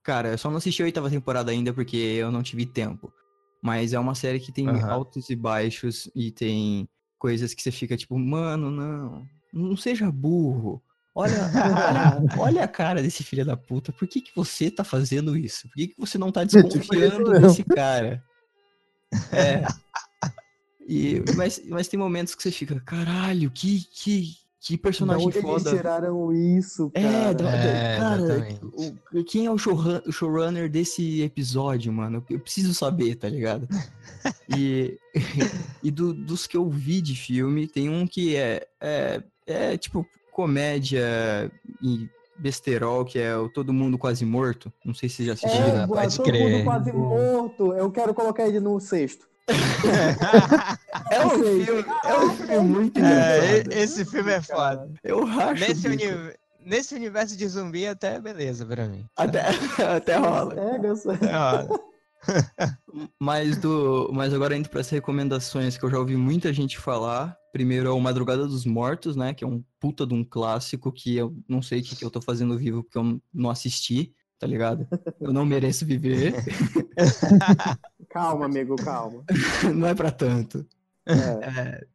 Cara, eu só não assisti a oitava temporada ainda porque eu não tive tempo. Mas é uma série que tem Aham. altos e baixos e tem coisas que você fica tipo, mano, não, não seja burro. Olha, olha, olha a cara desse filho da puta. Por que, que você tá fazendo isso? Por que, que você não tá tipo desconfiando desse cara? É. E, mas, mas tem momentos que você fica, caralho, que, que, que personagem onde eles foda. tiraram isso, cara? É, da- da- É, cara, exatamente. o- quem é o showrun- o showrunner desse episódio, mano? Eu preciso saber, tá ligado? E, e do- dos que eu vi de filme, tem um que é, é, é tipo comédia e besterol, que é o Todo Mundo Quase Morto. Não sei se vocês já assistiram. É, pode todo crer. mundo quase morto. Eu quero colocar ele no sexto. É um filme, é um filme muito É, esse filme é foda. Eu racho Nesse, uni- nesse universo de zumbi, até beleza pra mim. Até, até rola. É, Até rola. Mas, do, mas agora indo para as recomendações que eu já ouvi muita gente falar. Primeiro é o Madrugada dos Mortos, né? Que é um puta de um clássico que eu não sei o que, que eu tô fazendo vivo porque eu não assisti, tá ligado? Eu não mereço viver. Calma, amigo, calma. não é pra tanto. É.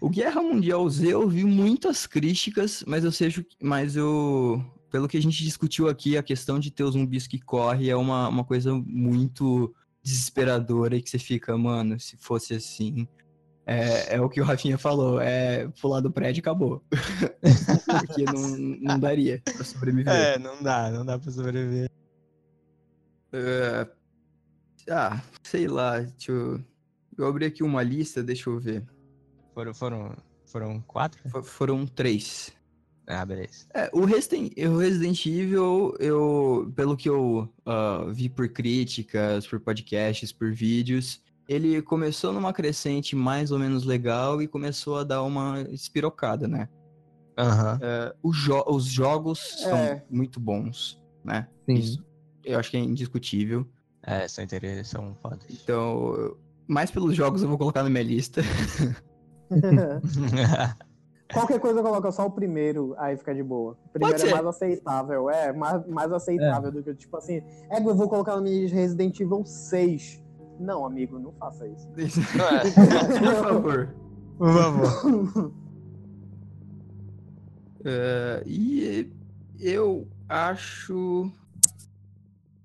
O Guerra Mundial Z eu vi muitas críticas, mas eu sei, mas eu, pelo que a gente discutiu aqui, a questão de ter os zumbis que correm é uma, uma coisa muito desesperadora e que você fica, mano, se fosse assim. É, é o que o Rafinha falou, é pular do prédio e acabou. Porque não, não daria pra sobreviver. É, não dá, não dá pra sobreviver. É, ah, sei lá, deixa eu. Eu abri aqui uma lista, deixa eu ver. Foram, foram, foram quatro? Fo- Foram três. Ah, beleza. É, o Resident, o Resident Evil, eu, pelo que eu ah, vi por críticas, por podcasts, por vídeos, ele começou numa crescente mais ou menos legal e começou a dar uma espirocada, né? Aham. É, os, jo- os jogos são É. muito bons, né? Sim. Isso eu acho que é indiscutível. É, são interessantes, são fodas. Então, mais pelos jogos eu vou colocar na minha lista. Qualquer coisa coloca só o primeiro, aí fica de boa. O primeiro Pode é mais aceitável, é, mais, mais aceitável do que, tipo assim, é que eu vou colocar no minha Resident Evil 6. Não, amigo, não faça isso. Por favor. Por favor. É, e eu acho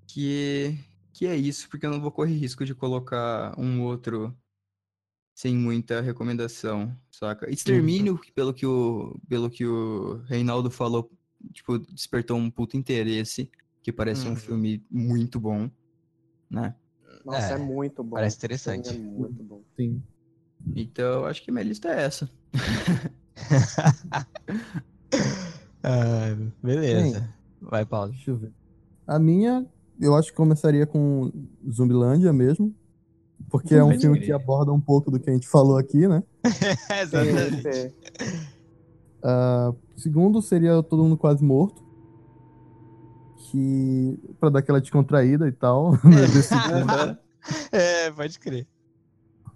que, que é isso, porque eu não vou correr risco de colocar um outro sem muita recomendação, saca? Extermínio, que pelo que o, pelo que o Reinaldo falou, tipo, despertou um puto interesse, que parece um Uhum. filme muito bom, né? Nossa, é, É, muito bom. Parece interessante. É muito bom. Sim. Então, acho que minha lista é essa. Ah, beleza. Vai, Paulo. Deixa eu ver. A minha, eu acho que começaria com Zumbilândia mesmo. Porque é um Pode filme crer. que aborda um pouco do que a gente falou aqui, né? Exatamente. Sim, sim. Ah, segundo seria Todo Mundo Quase Morto. Que. pra dar aquela descontraída e tal. né, desse filme. É, pode crer.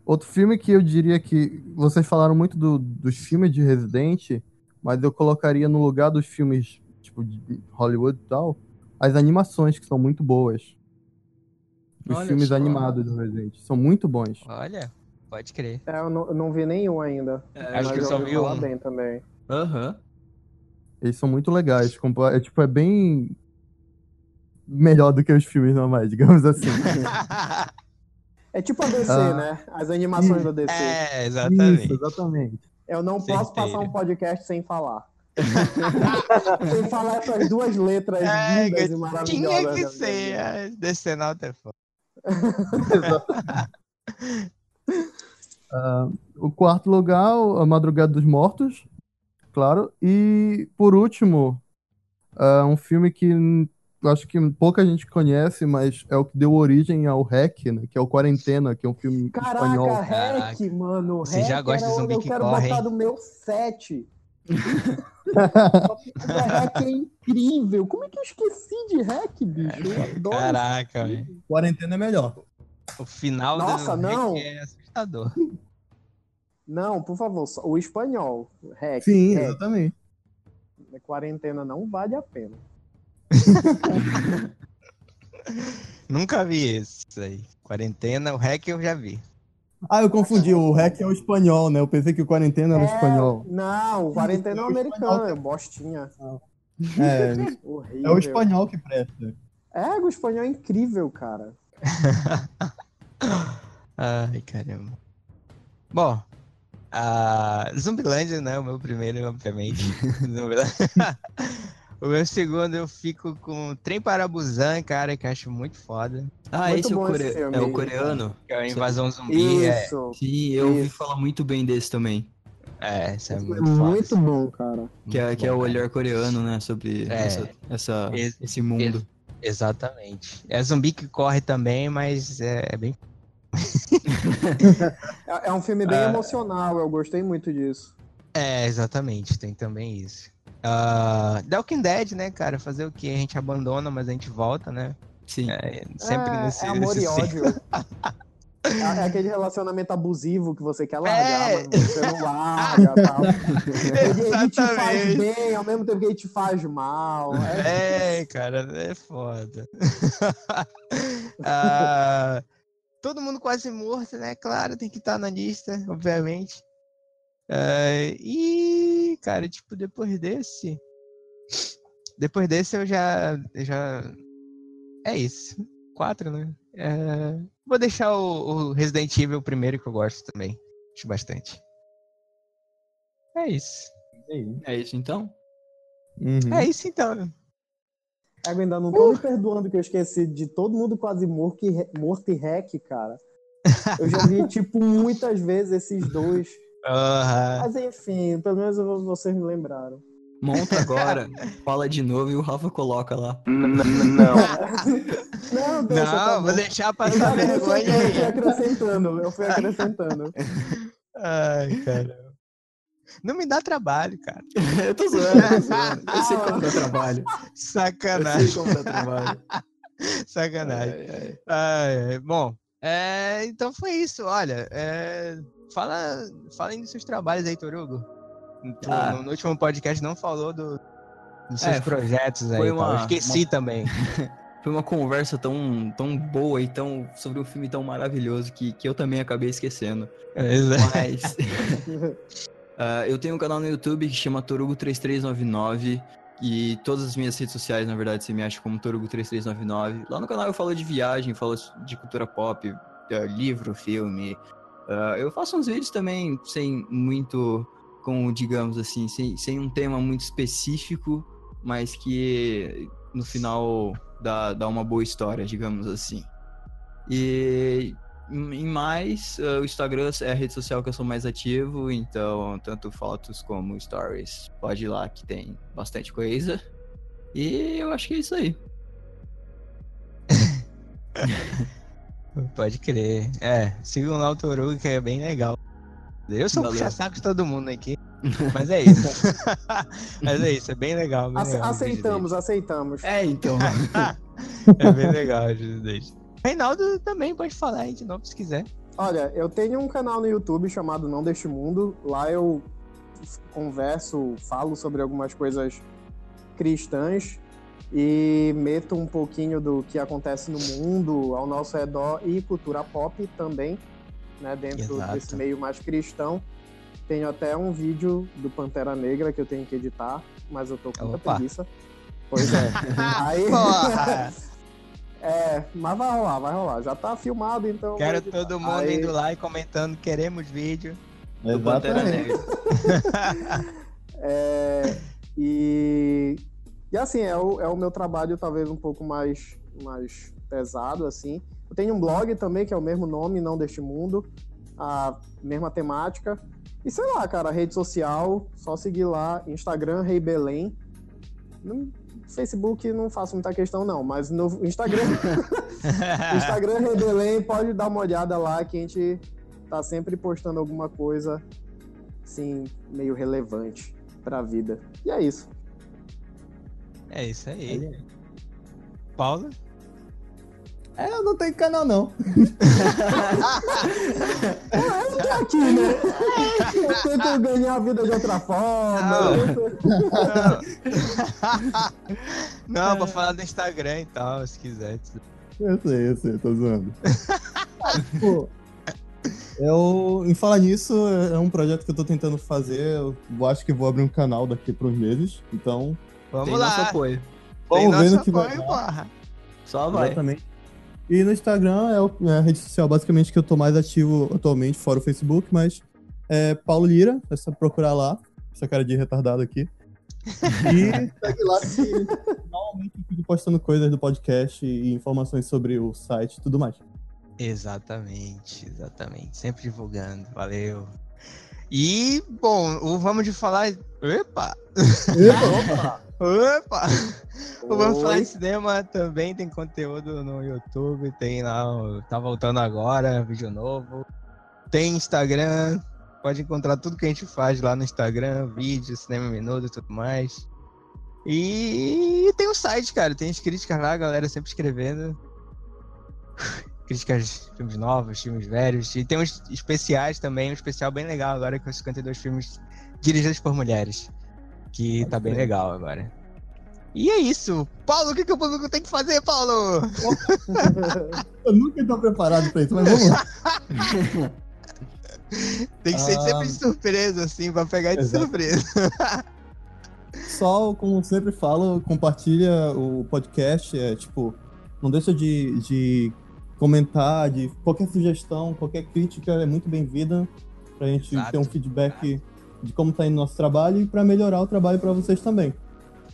Outro filme que eu diria que. Vocês falaram muito do- dos filmes de Resident, mas eu colocaria no lugar dos filmes tipo de Hollywood e tal, as animações que são muito boas. Os Olha filmes só. animados do Resident são muito bons. Olha, pode crer. É, eu, não, eu não vi nenhum ainda. Acho mas que eu só vi um. bem também. Aham. Eles são muito legais. É, tipo, é bem melhor do que os filmes normais, digamos assim. É tipo a DC, Ah. né? As animações da DC. é, exatamente. Isso, exatamente. Eu não posso passar um podcast sem falar. sem falar essas duas letras É, lindas e maravilhosas. Tinha que ser, é, Decenalta é foda. Ah, o quarto lugar, A Madrugada dos Mortos, claro. E, por último, ah, um filme que acho que pouca gente conhece, mas é o que deu origem ao REC, né? Que é o Quarentena, que é um filme espanhol. Caraca, Caraca. Hack, mano. Você já Hack gosta de zumbi Eu que quero corre, botar hein? no meu set. Hack é incrível. Como é que eu esqueci de Hack, bicho? Eu adoro. Caraca, velho. Quarentena é melhor. O final Nossa, do não. Rick é assustador. Não, por favor, só- o espanhol. Hack. Sim, Hack. exatamente. Quarentena não vale a pena. Nunca vi esse aí. Quarentena, o Hack eu já vi. Ah, eu confundi. O REC é o espanhol, né? Eu pensei que o Quarentena era o É, espanhol. Não, o quarentena é o É o americano, é bostinha. É, Horrível. é o espanhol que presta. É, o espanhol é incrível, cara. Ai, caramba. Bom, a Zumbilândia, né? O meu primeiro, obviamente. O meu segundo eu fico com Trem para Busan, cara, que eu acho muito foda. Ah, Muito esse é o, bom esse core... filme. é o coreano? Que é a invasão zumbi. É, Isso. Sim, eu ouvi falar muito bem desse também. é, isso é muito é foda. muito bom, cara. Que é, Muito que é o bom, cara. olhar coreano, né? Sobre É. essa, essa- Ex- esse mundo. Exatamente. É zumbi que corre também, mas é, é bem. É, é um filme bem Ah. emocional, eu gostei muito disso. É, exatamente, tem também isso. Uh, The Walking Dead, né, cara? Fazer o que? A gente abandona, mas a gente volta, né? Sim. É, sempre é, nesse, é amor nesse e ódio. É, é aquele relacionamento abusivo que você quer largar, É. mas você não larga tal. Ele, ele te faz bem, ao mesmo tempo que ele te faz mal. É, É, cara, é foda. Ah, todo mundo quase morto, né? Claro, tem que estar na lista, obviamente. Ah, e, cara, tipo, depois desse. Depois desse eu já. eu já... É isso. Quatro, né? É, Vou deixar o, o Resident Evil primeiro, que eu gosto também. Acho bastante. É isso. É isso então? Uhum. É isso então. Eu ainda não tô me perdoando que eu esqueci de todo mundo quase morto e, morto e hack, cara. Eu já vi, tipo, muitas vezes esses dois. Aham. Mas enfim, pelo menos vou- vocês me lembraram. Monta agora, fala de novo e o Rafa coloca lá. Não, deixa, tá Não, vou bom. deixar passar vergonha acrescentei, eu fui aí. acrescentando, eu fui acrescentando. Ai, caramba. Não me dá trabalho, cara. eu tô zoando, eu tô zoando. Eu sei como dá trabalho. Eu sei Sacanagem. como dá trabalho. Sacanagem. Ai. Ai, ai. Bom, é, então foi isso. Olha, é, fala, fala aí dos seus trabalhos aí, Torugo. Ah. no, no último podcast não falou do, dos seus É, projetos aí. foi. Eu uma- esqueci também. Foi uma conversa tão, tão boa e tão sobre um filme tão maravilhoso que, que eu também acabei esquecendo. Mas ah, eu tenho um canal no YouTube que chama Torugo3399 e todas as minhas redes sociais, na verdade, você me acha como Torugo3399. Lá no canal eu falo de viagem, falo de cultura pop, ah, livro, filme. Ah, eu faço uns vídeos também sem muito, com, digamos assim, sem, sem um tema muito específico, mas que no final dá, dá uma boa história, digamos assim. E em mais, eh, o Instagram é a rede social que eu sou mais ativo, então tanto fotos como stories, pode ir lá que tem bastante coisa. E eu acho que é isso aí. Pode crer. É, sigam lá o Torugo, que é bem legal. Eu sou puxa-saco de todo mundo aqui. Mas é isso. Mas é isso, é bem legal. Bem legal aceitamos, aceitamos. É, então. É bem legal deles. Reinaldo também pode falar aí de novo se quiser. Olha, eu tenho um canal no YouTube chamado Não Deste Mundo. Lá eu converso, falo sobre algumas coisas cristãs e meto um pouquinho do que acontece no mundo, ao nosso redor e cultura pop também, né, dentro Exato. desse meio mais cristão. Tenho até um vídeo do Pantera Negra que eu tenho que editar, mas eu tô com muita preguiça. Pois é. Aí, é, mas vai rolar, vai rolar. Já tá filmado, então. Quero todo mundo Aí- indo lá e comentando, queremos vídeo. Do Pantera. Negra. É, e, e assim, é o, é o meu trabalho talvez um pouco mais, mais pesado, assim. Eu tenho um blog também, que é o mesmo nome, Não Deste Mundo, a mesma temática. E sei lá, cara, rede social, só seguir lá, Instagram, Rei Belém. No Facebook não faço muita questão, não, mas no Instagram, Instagram Rei Belém, pode dar uma olhada lá que a gente tá sempre postando alguma coisa, assim, meio relevante pra vida. E é isso. É isso aí. Paulo? É, eu não tenho canal, não. aqui, né? Eu tento ganhar a vida de outra forma. Não, pra falar do Instagram e tal, se quiser. Eu sei, eu sei, tô zoando. Pô, eu, em falar nisso, é um projeto que eu tô tentando fazer. Eu acho que vou abrir um canal daqui para uns meses. Então, Vamos Tem lá. nosso apoio. Tem vamos ver nosso no que vai apoio, dar. porra. Só vai. Exatamente. E no Instagram é, é a rede social basicamente que eu tô mais ativo atualmente, fora o Facebook, mas é Paulo Lira, é só procurar lá, essa cara de retardado aqui. E segue lá que normalmente eu fico postando coisas do podcast e informações sobre o site e tudo mais. Exatamente, exatamente. Sempre divulgando. Valeu. E, bom, o vamos de falar. Epa! Epa! Opa! O Vamos Oi. Falar de Cinema também tem conteúdo no YouTube, tem lá, o- tá voltando agora, vídeo novo. Tem Instagram, pode encontrar tudo que a gente faz lá no Instagram, vídeo, cinema em minuto e tudo mais. E tem o site, cara, tem as críticas lá, a galera sempre escrevendo. Críticas de filmes novos, filmes velhos. E tem uns especiais também, um especial bem legal agora com os 52 filmes dirigidos por mulheres. Que tá bem legal agora. E é isso. Paulo, o que, que o público tem que fazer, Paulo? Eu nunca tô preparado pra isso, mas vamos lá. Tem que ser Ah. sempre de surpresa, assim, pra pegar de Exato. surpresa. Só, como sempre falo, compartilha o podcast. É, tipo, não deixa de, de comentar, de qualquer sugestão, qualquer crítica é muito bem-vinda pra gente Exato. ter um feedback de como tá indo nosso trabalho e pra melhorar o trabalho pra vocês também.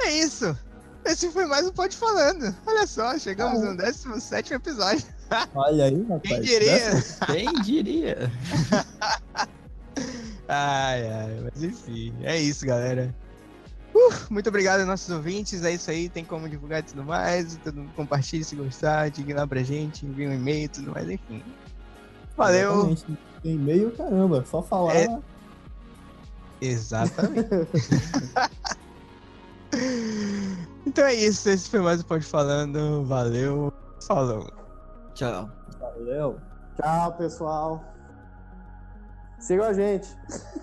É isso. Esse foi mais um Pode Falando. Olha só, chegamos Ah. no 17 episódio. Olha aí, rapaz. Quem diria? Quem diria? Ai, ai, mas enfim, é isso, galera. Uh, muito obrigado aos nossos ouvintes. É isso aí, tem como divulgar e tudo mais. Todo mundo compartilhe se gostar, diga lá pra gente, envie um e-mail e tudo mais, enfim. Valeu. Exatamente. Tem e-mail, caramba. Só falar. É. Exatamente. então é isso, esse foi mais o Pode Falando. Valeu, falou. Tchau. Valeu. Tchau, pessoal. Sigam a gente.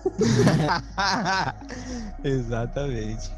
Exatamente.